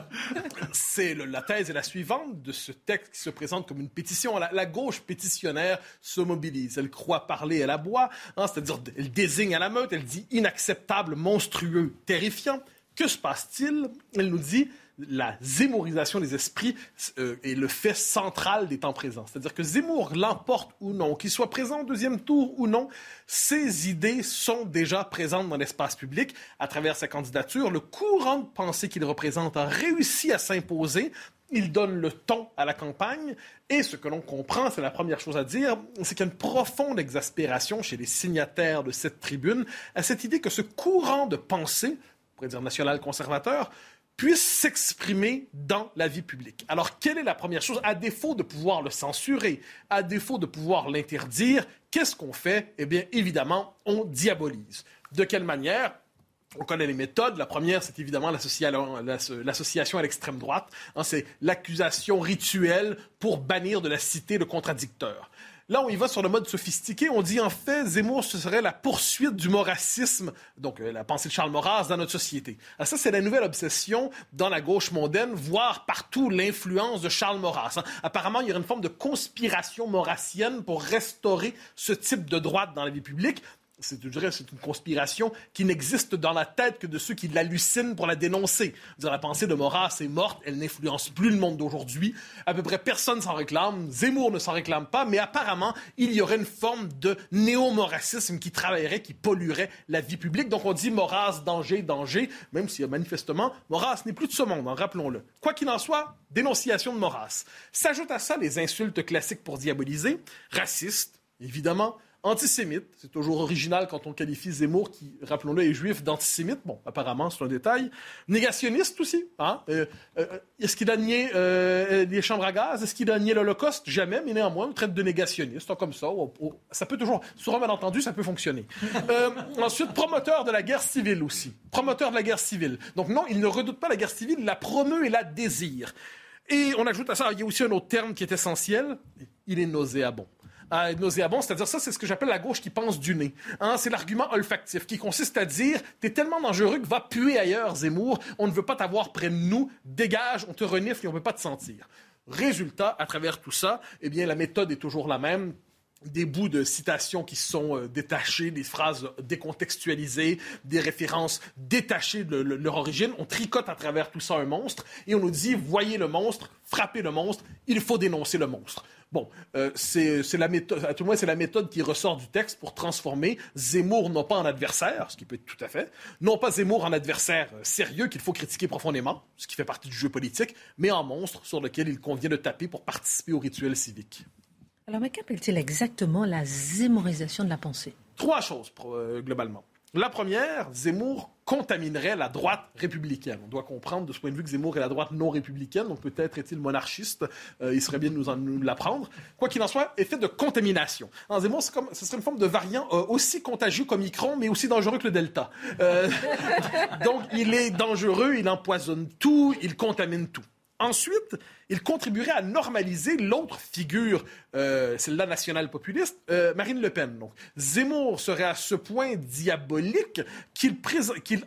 c'est la thèse est la suivante de ce texte qui se présente comme une pétition. La, gauche pétitionnaire se mobilise. Elle croit parler, elle aboie, hein, c'est-à-dire elle désigne à la meute, elle dit inacceptable, monstrueux, terrifiant. Que se passe-t-il? Elle nous dit la zémorisation des esprits euh, est le fait central des temps présents. C'est-à-dire que Zemmour l'emporte ou non, qu'il soit présent au deuxième tour ou non, ses idées sont déjà présentes dans l'espace public à travers sa candidature. Le courant de pensée qu'il représente a réussi à s'imposer. Il donne le ton à la campagne et ce que l'on comprend, c'est la première chose à dire, c'est qu'il y a une profonde exaspération chez les signataires de cette tribune à cette idée que ce courant de pensée, on pourrait dire national conservateur, puisse s'exprimer dans la vie publique. Alors, quelle est la première chose? À défaut de pouvoir le censurer, à défaut de pouvoir l'interdire, qu'est-ce qu'on fait? Eh bien, évidemment, on diabolise. De quelle manière? On connaît les méthodes. La première, c'est évidemment l'association à l'extrême droite. Hein, c'est l'accusation rituelle pour bannir de la cité le contradicteur. Là, on y va sur le mode sophistiqué. On dit en fait, Zemmour, ce serait la poursuite du moracisme, donc euh, la pensée de Charles Maurras dans notre société. Alors ça, c'est la nouvelle obsession dans la gauche mondaine, voir partout l'influence de Charles Maurras. Hein. Apparemment, il y aurait une forme de conspiration maurassienne pour restaurer ce type de droite dans la vie publique. C'est une conspiration qui n'existe dans la tête que de ceux qui l'hallucinent pour la dénoncer. Dire, la pensée de Maurras est morte, elle n'influence plus le monde d'aujourd'hui. À peu près personne s'en réclame, Zemmour ne s'en réclame pas, mais apparemment, il y aurait une forme de néo-moracisme qui travaillerait, qui polluerait la vie publique. Donc on dit Maurras, danger, danger, même si manifestement, Maurras n'est plus de ce monde, hein, rappelons-le. Quoi qu'il en soit, dénonciation de Maurras. S'ajoute à ça les insultes classiques pour diaboliser, raciste, évidemment, Antisémite, c'est toujours original quand on qualifie Zemmour, qui, rappelons-le, est juif, d'antisémite. Bon, apparemment, c'est un détail. Négationniste aussi. Hein? Euh, euh, est-ce qu'il a nié euh, les chambres à gaz? Est-ce qu'il a nié l'Holocauste? Jamais, mais néanmoins, on traite de négationniste. Comme ça, ça peut toujours, sur un malentendu, ça peut fonctionner. [LAUGHS] ensuite, promoteur de la guerre civile aussi. Promoteur de la guerre civile. Donc non, il ne redoute pas la guerre civile, il la promeut et la désire. Et on ajoute à ça, il y a aussi un autre terme qui est essentiel, il est nauséabond euh, nauséabond, c'est-à-dire ça, c'est ce que j'appelle la gauche qui pense du nez. Hein, c'est l'argument olfactif qui consiste à dire t'es tellement dangereux que va puer ailleurs, Zemmour. On ne veut pas t'avoir près de nous. Dégage, on te renifle et on ne veut pas te sentir. Résultat, à travers tout ça, eh bien, la méthode est toujours la même des bouts de citations qui sont euh, détachés, des phrases décontextualisées, des références détachées de, leur origine. On tricote à travers tout ça un monstre et on nous dit voyez le monstre, frappez le monstre, il faut dénoncer le monstre. Bon, euh, c'est la méthode, à tout le moins, c'est la méthode qui ressort du texte pour transformer Zemmour non pas en adversaire, ce qui peut être tout à fait, non pas Zemmour en adversaire euh, sérieux qu'il faut critiquer profondément, ce qui fait partie du jeu politique, mais en monstre sur lequel il convient de taper pour participer au rituel civique. Alors, mais qu'appelle-t-il exactement la zémorisation de la pensée? Trois choses, euh, globalement. La première, Zemmour contaminerait la droite républicaine. On doit comprendre de ce point de vue que Zemmour est la droite non républicaine, donc peut-être est-il monarchiste. Euh, il serait bien de nous, en, l'apprendre. Quoi qu'il en soit, effet de contamination. En Zemmour, comme, ce serait une forme de variant euh, aussi contagieux qu'Omicron, mais aussi dangereux que le Delta. Euh, [LAUGHS] donc, il est dangereux, il empoisonne tout, il contamine tout. Ensuite, il contribuerait à normaliser l'autre figure, euh, celle-là nationale populiste, euh, Marine Le Pen. Donc, Zemmour serait à ce point diabolique qu'il,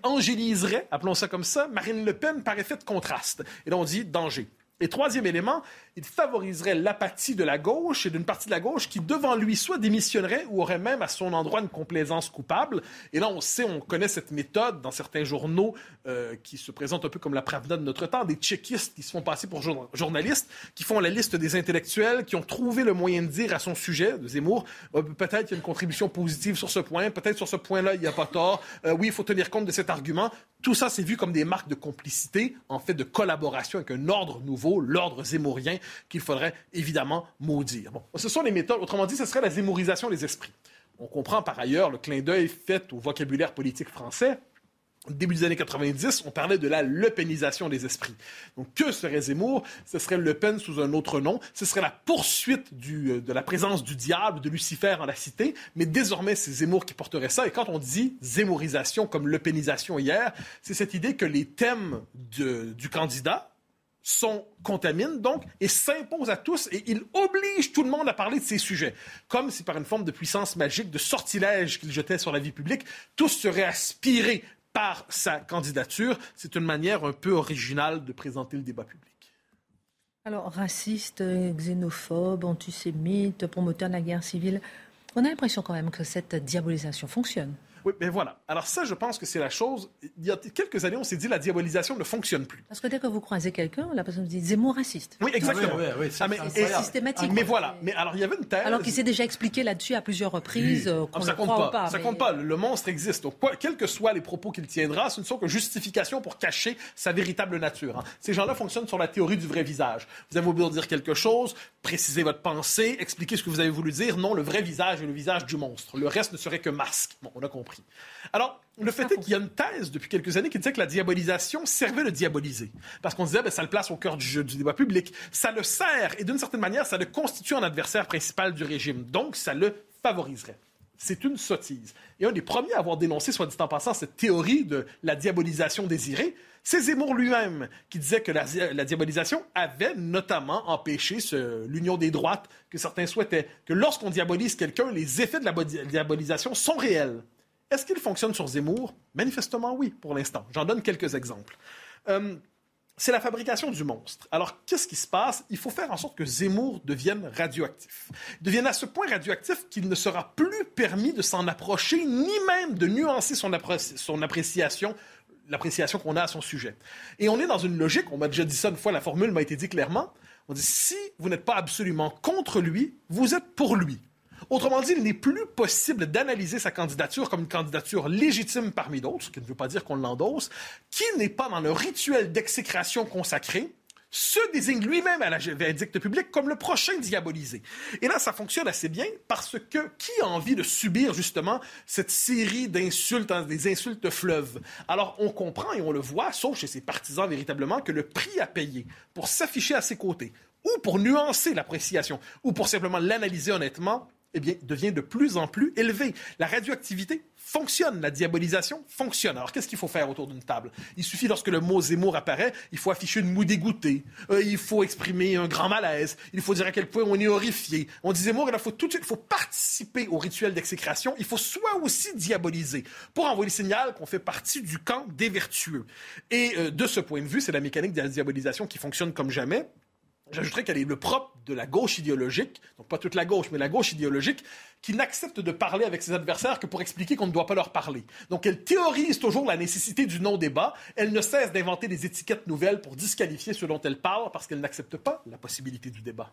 angéliserait, appelons ça comme ça, Marine Le Pen par effet de contraste. Et là, on dit danger. Et troisième élément, il favoriserait l'apathie de la gauche et d'une partie de la gauche qui, devant lui, soit démissionnerait ou aurait même à son endroit une complaisance coupable. Et là, on sait, on connaît cette méthode dans certains journaux euh, qui se présentent un peu comme la Pravda de notre temps, des tchéquistes qui se font passer pour journalistes, qui font la liste des intellectuels, qui ont trouvé le moyen de dire à son sujet, de Zemmour, euh, peut-être qu'il y a une contribution positive sur ce point, peut-être sur ce point-là, il n'y a pas tort. Euh, oui, il faut tenir compte de cet argument. Tout ça, c'est vu comme des marques de complicité, en fait, de collaboration avec un ordre nouveau, l'ordre zémourien, qu'il faudrait évidemment maudire. Bon, ce sont les méthodes. Autrement dit, ce serait la zémorisation des esprits. On comprend par ailleurs le clin d'œil fait au vocabulaire politique français. Au début des années 90, on parlait de la lepénisation des esprits. Donc, que serait Zemmour? Ce serait Le Pen sous un autre nom. Ce serait la poursuite euh, de la présence du diable, de Lucifer en la cité. Mais désormais, c'est Zemmour qui porterait ça. Et quand on dit zémorisation comme lepénisation hier, c'est cette idée que les thèmes du candidat, sont, contaminent donc et s'imposent à tous et il oblige tout le monde à parler de ces sujets. Comme si par une forme de puissance magique, de sortilège qu'il jetait sur la vie publique, tous seraient aspirés par sa candidature. C'est une manière un peu originale de présenter le débat public. Alors, raciste, xénophobe, antisémite, promoteur de la guerre civile, on a l'impression quand même que cette diabolisation fonctionne. Oui, mais voilà. Alors ça, je pense que c'est la chose. Il y a quelques années, on s'est dit la diabolisation ne fonctionne plus. Parce que dès que vous croisez quelqu'un, la personne dit Zemmour raciste. Oui, exactement. Oui, oui, ah, mais, c'est systématique. Mais voilà. Mais alors, il y avait une thèse. Alors qu'il s'est déjà expliqué là-dessus à plusieurs reprises. Euh, ah, ça compte pas. Ça compte pas. Le monstre existe. Donc, quoi, quels que soient les propos qu'il tiendra, ce ne sont que justifications pour cacher sa véritable nature. Hein. Ces gens-là fonctionnent sur la théorie du vrai visage. Vous avez voulu dire quelque chose, préciser votre pensée, expliquer ce que vous avez voulu dire. Non, le vrai visage est le visage du monstre. Le reste ne serait que masque. Bon, on a compris. Alors, le fait est qu'il y a une thèse depuis quelques années qui disait que la diabolisation servait de diaboliser. Parce qu'on disait, ben, ça le place au cœur du, jeu, du débat public. Ça le sert, et d'une certaine manière, ça le constitue un adversaire principal du régime. Donc, ça le favoriserait. C'est une sottise. Et un des premiers à avoir dénoncé, soit dit en passant, cette théorie de la diabolisation désirée, c'est Zemmour lui-même qui disait que la, la, diabolisation avait notamment empêché l'union des droites que certains souhaitaient. Que lorsqu'on diabolise quelqu'un, les effets de la diabolisation sont réels. Est-ce qu'il fonctionne sur Zemmour? Manifestement oui, pour l'instant. J'en donne quelques exemples. Euh, c'est la fabrication du monstre. Alors, qu'est-ce qui se passe? Il faut faire en sorte que Zemmour devienne radioactif. devienne à ce point radioactif qu'il ne sera plus permis de s'en approcher, ni même de nuancer son, son appréciation l'appréciation qu'on a à son sujet. Et on est dans une logique, on m'a déjà dit ça une fois, la formule m'a été dit clairement, on dit si vous n'êtes pas absolument contre lui, vous êtes pour lui. Autrement dit, il n'est plus possible d'analyser sa candidature comme une candidature légitime parmi d'autres, ce qui ne veut pas dire qu'on l'endosse, qui n'est pas dans le rituel d'exécration consacré, se désigne lui-même à la vindicte publique comme le prochain diabolisé. Et là, ça fonctionne assez bien parce que qui a envie de subir justement cette série d'insultes, hein, des insultes fleuves? Alors, on comprend et on le voit, sauf chez ses partisans véritablement, que le prix à payer pour s'afficher à ses côtés, ou pour nuancer l'appréciation, ou pour simplement l'analyser honnêtement, eh bien, devient de plus en plus élevé. La radioactivité fonctionne, la diabolisation fonctionne. Alors, qu'est-ce qu'il faut faire autour d'une table? Il suffit, lorsque le mot Zemmour apparaît, il faut afficher une moue dégoûtée, euh, il faut exprimer un grand malaise, il faut dire à quel point on est horrifié. On dit Zemmour, il faut tout de suite, il faut participer au rituel d'exécration, il faut soit aussi diaboliser pour envoyer le signal qu'on fait partie du camp des vertueux. Et euh, de ce point de vue, c'est la mécanique de la diabolisation qui fonctionne comme jamais. J'ajouterais qu'elle est le propre de la gauche idéologique, donc pas toute la gauche, mais la gauche idéologique, qui n'accepte de parler avec ses adversaires que pour expliquer qu'on ne doit pas leur parler. Donc elle théorise toujours la nécessité du non-débat, elle ne cesse d'inventer des étiquettes nouvelles pour disqualifier ceux dont elle parle parce qu'elle n'accepte pas la possibilité du débat.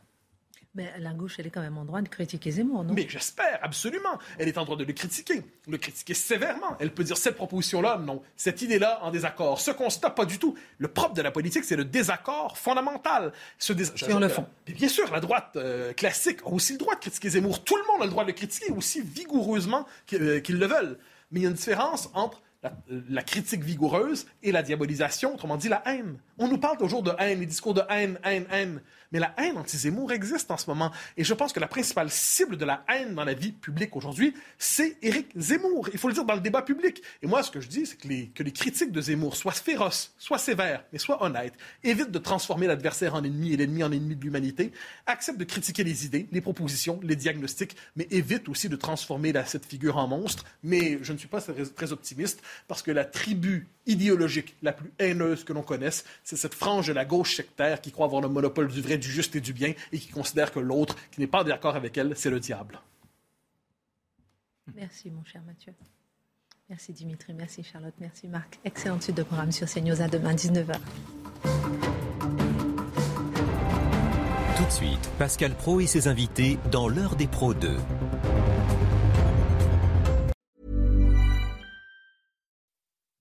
Mais la gauche, elle est quand même en droit de critiquer Zemmour, non? Mais j'espère, absolument. Elle est en droit de le critiquer, le critiquer sévèrement. Elle peut dire cette proposition-là, non. Cette idée-là, en désaccord. Ce constat, pas du tout. Le propre de la politique, c'est le désaccord fondamental. Ce Sur le fond. bien sûr, la droite euh, classique a aussi le droit de critiquer Zemmour. Tout le monde a le droit de le critiquer aussi vigoureusement euh, qu'ils le veulent. Mais il y a une différence entre la, critique vigoureuse et la diabolisation, autrement dit la haine. On nous parle toujours de haine, les discours de haine, haine, haine. Mais la haine anti-Zemmour existe en ce moment. Et je pense que la principale cible de la haine dans la vie publique aujourd'hui, c'est Éric Zemmour. Il faut le dire dans le débat public. Et moi, ce que je dis, c'est que les, que les critiques de Zemmour soient féroces, soient sévères, mais soient honnêtes, évitent de transformer l'adversaire en ennemi et l'ennemi en ennemi de l'humanité, acceptent de critiquer les idées, les propositions, les diagnostics, mais évitent aussi de transformer cette figure en monstre. Mais je ne suis pas très optimiste parce que la tribu idéologique la plus haineuse que l'on connaisse, c'est cette frange de la gauche sectaire qui croit avoir le monopole du vrai, du juste et du bien et qui considère que l'autre, qui n'est pas d'accord avec elle, c'est le diable. Merci, mon cher Mathieu. Merci Dimitri, merci Charlotte, merci Marc. Excellente suite de programme sur CNews à demain 19h. Tout de suite, Pascal Pro et ses invités dans l'heure des pros 2.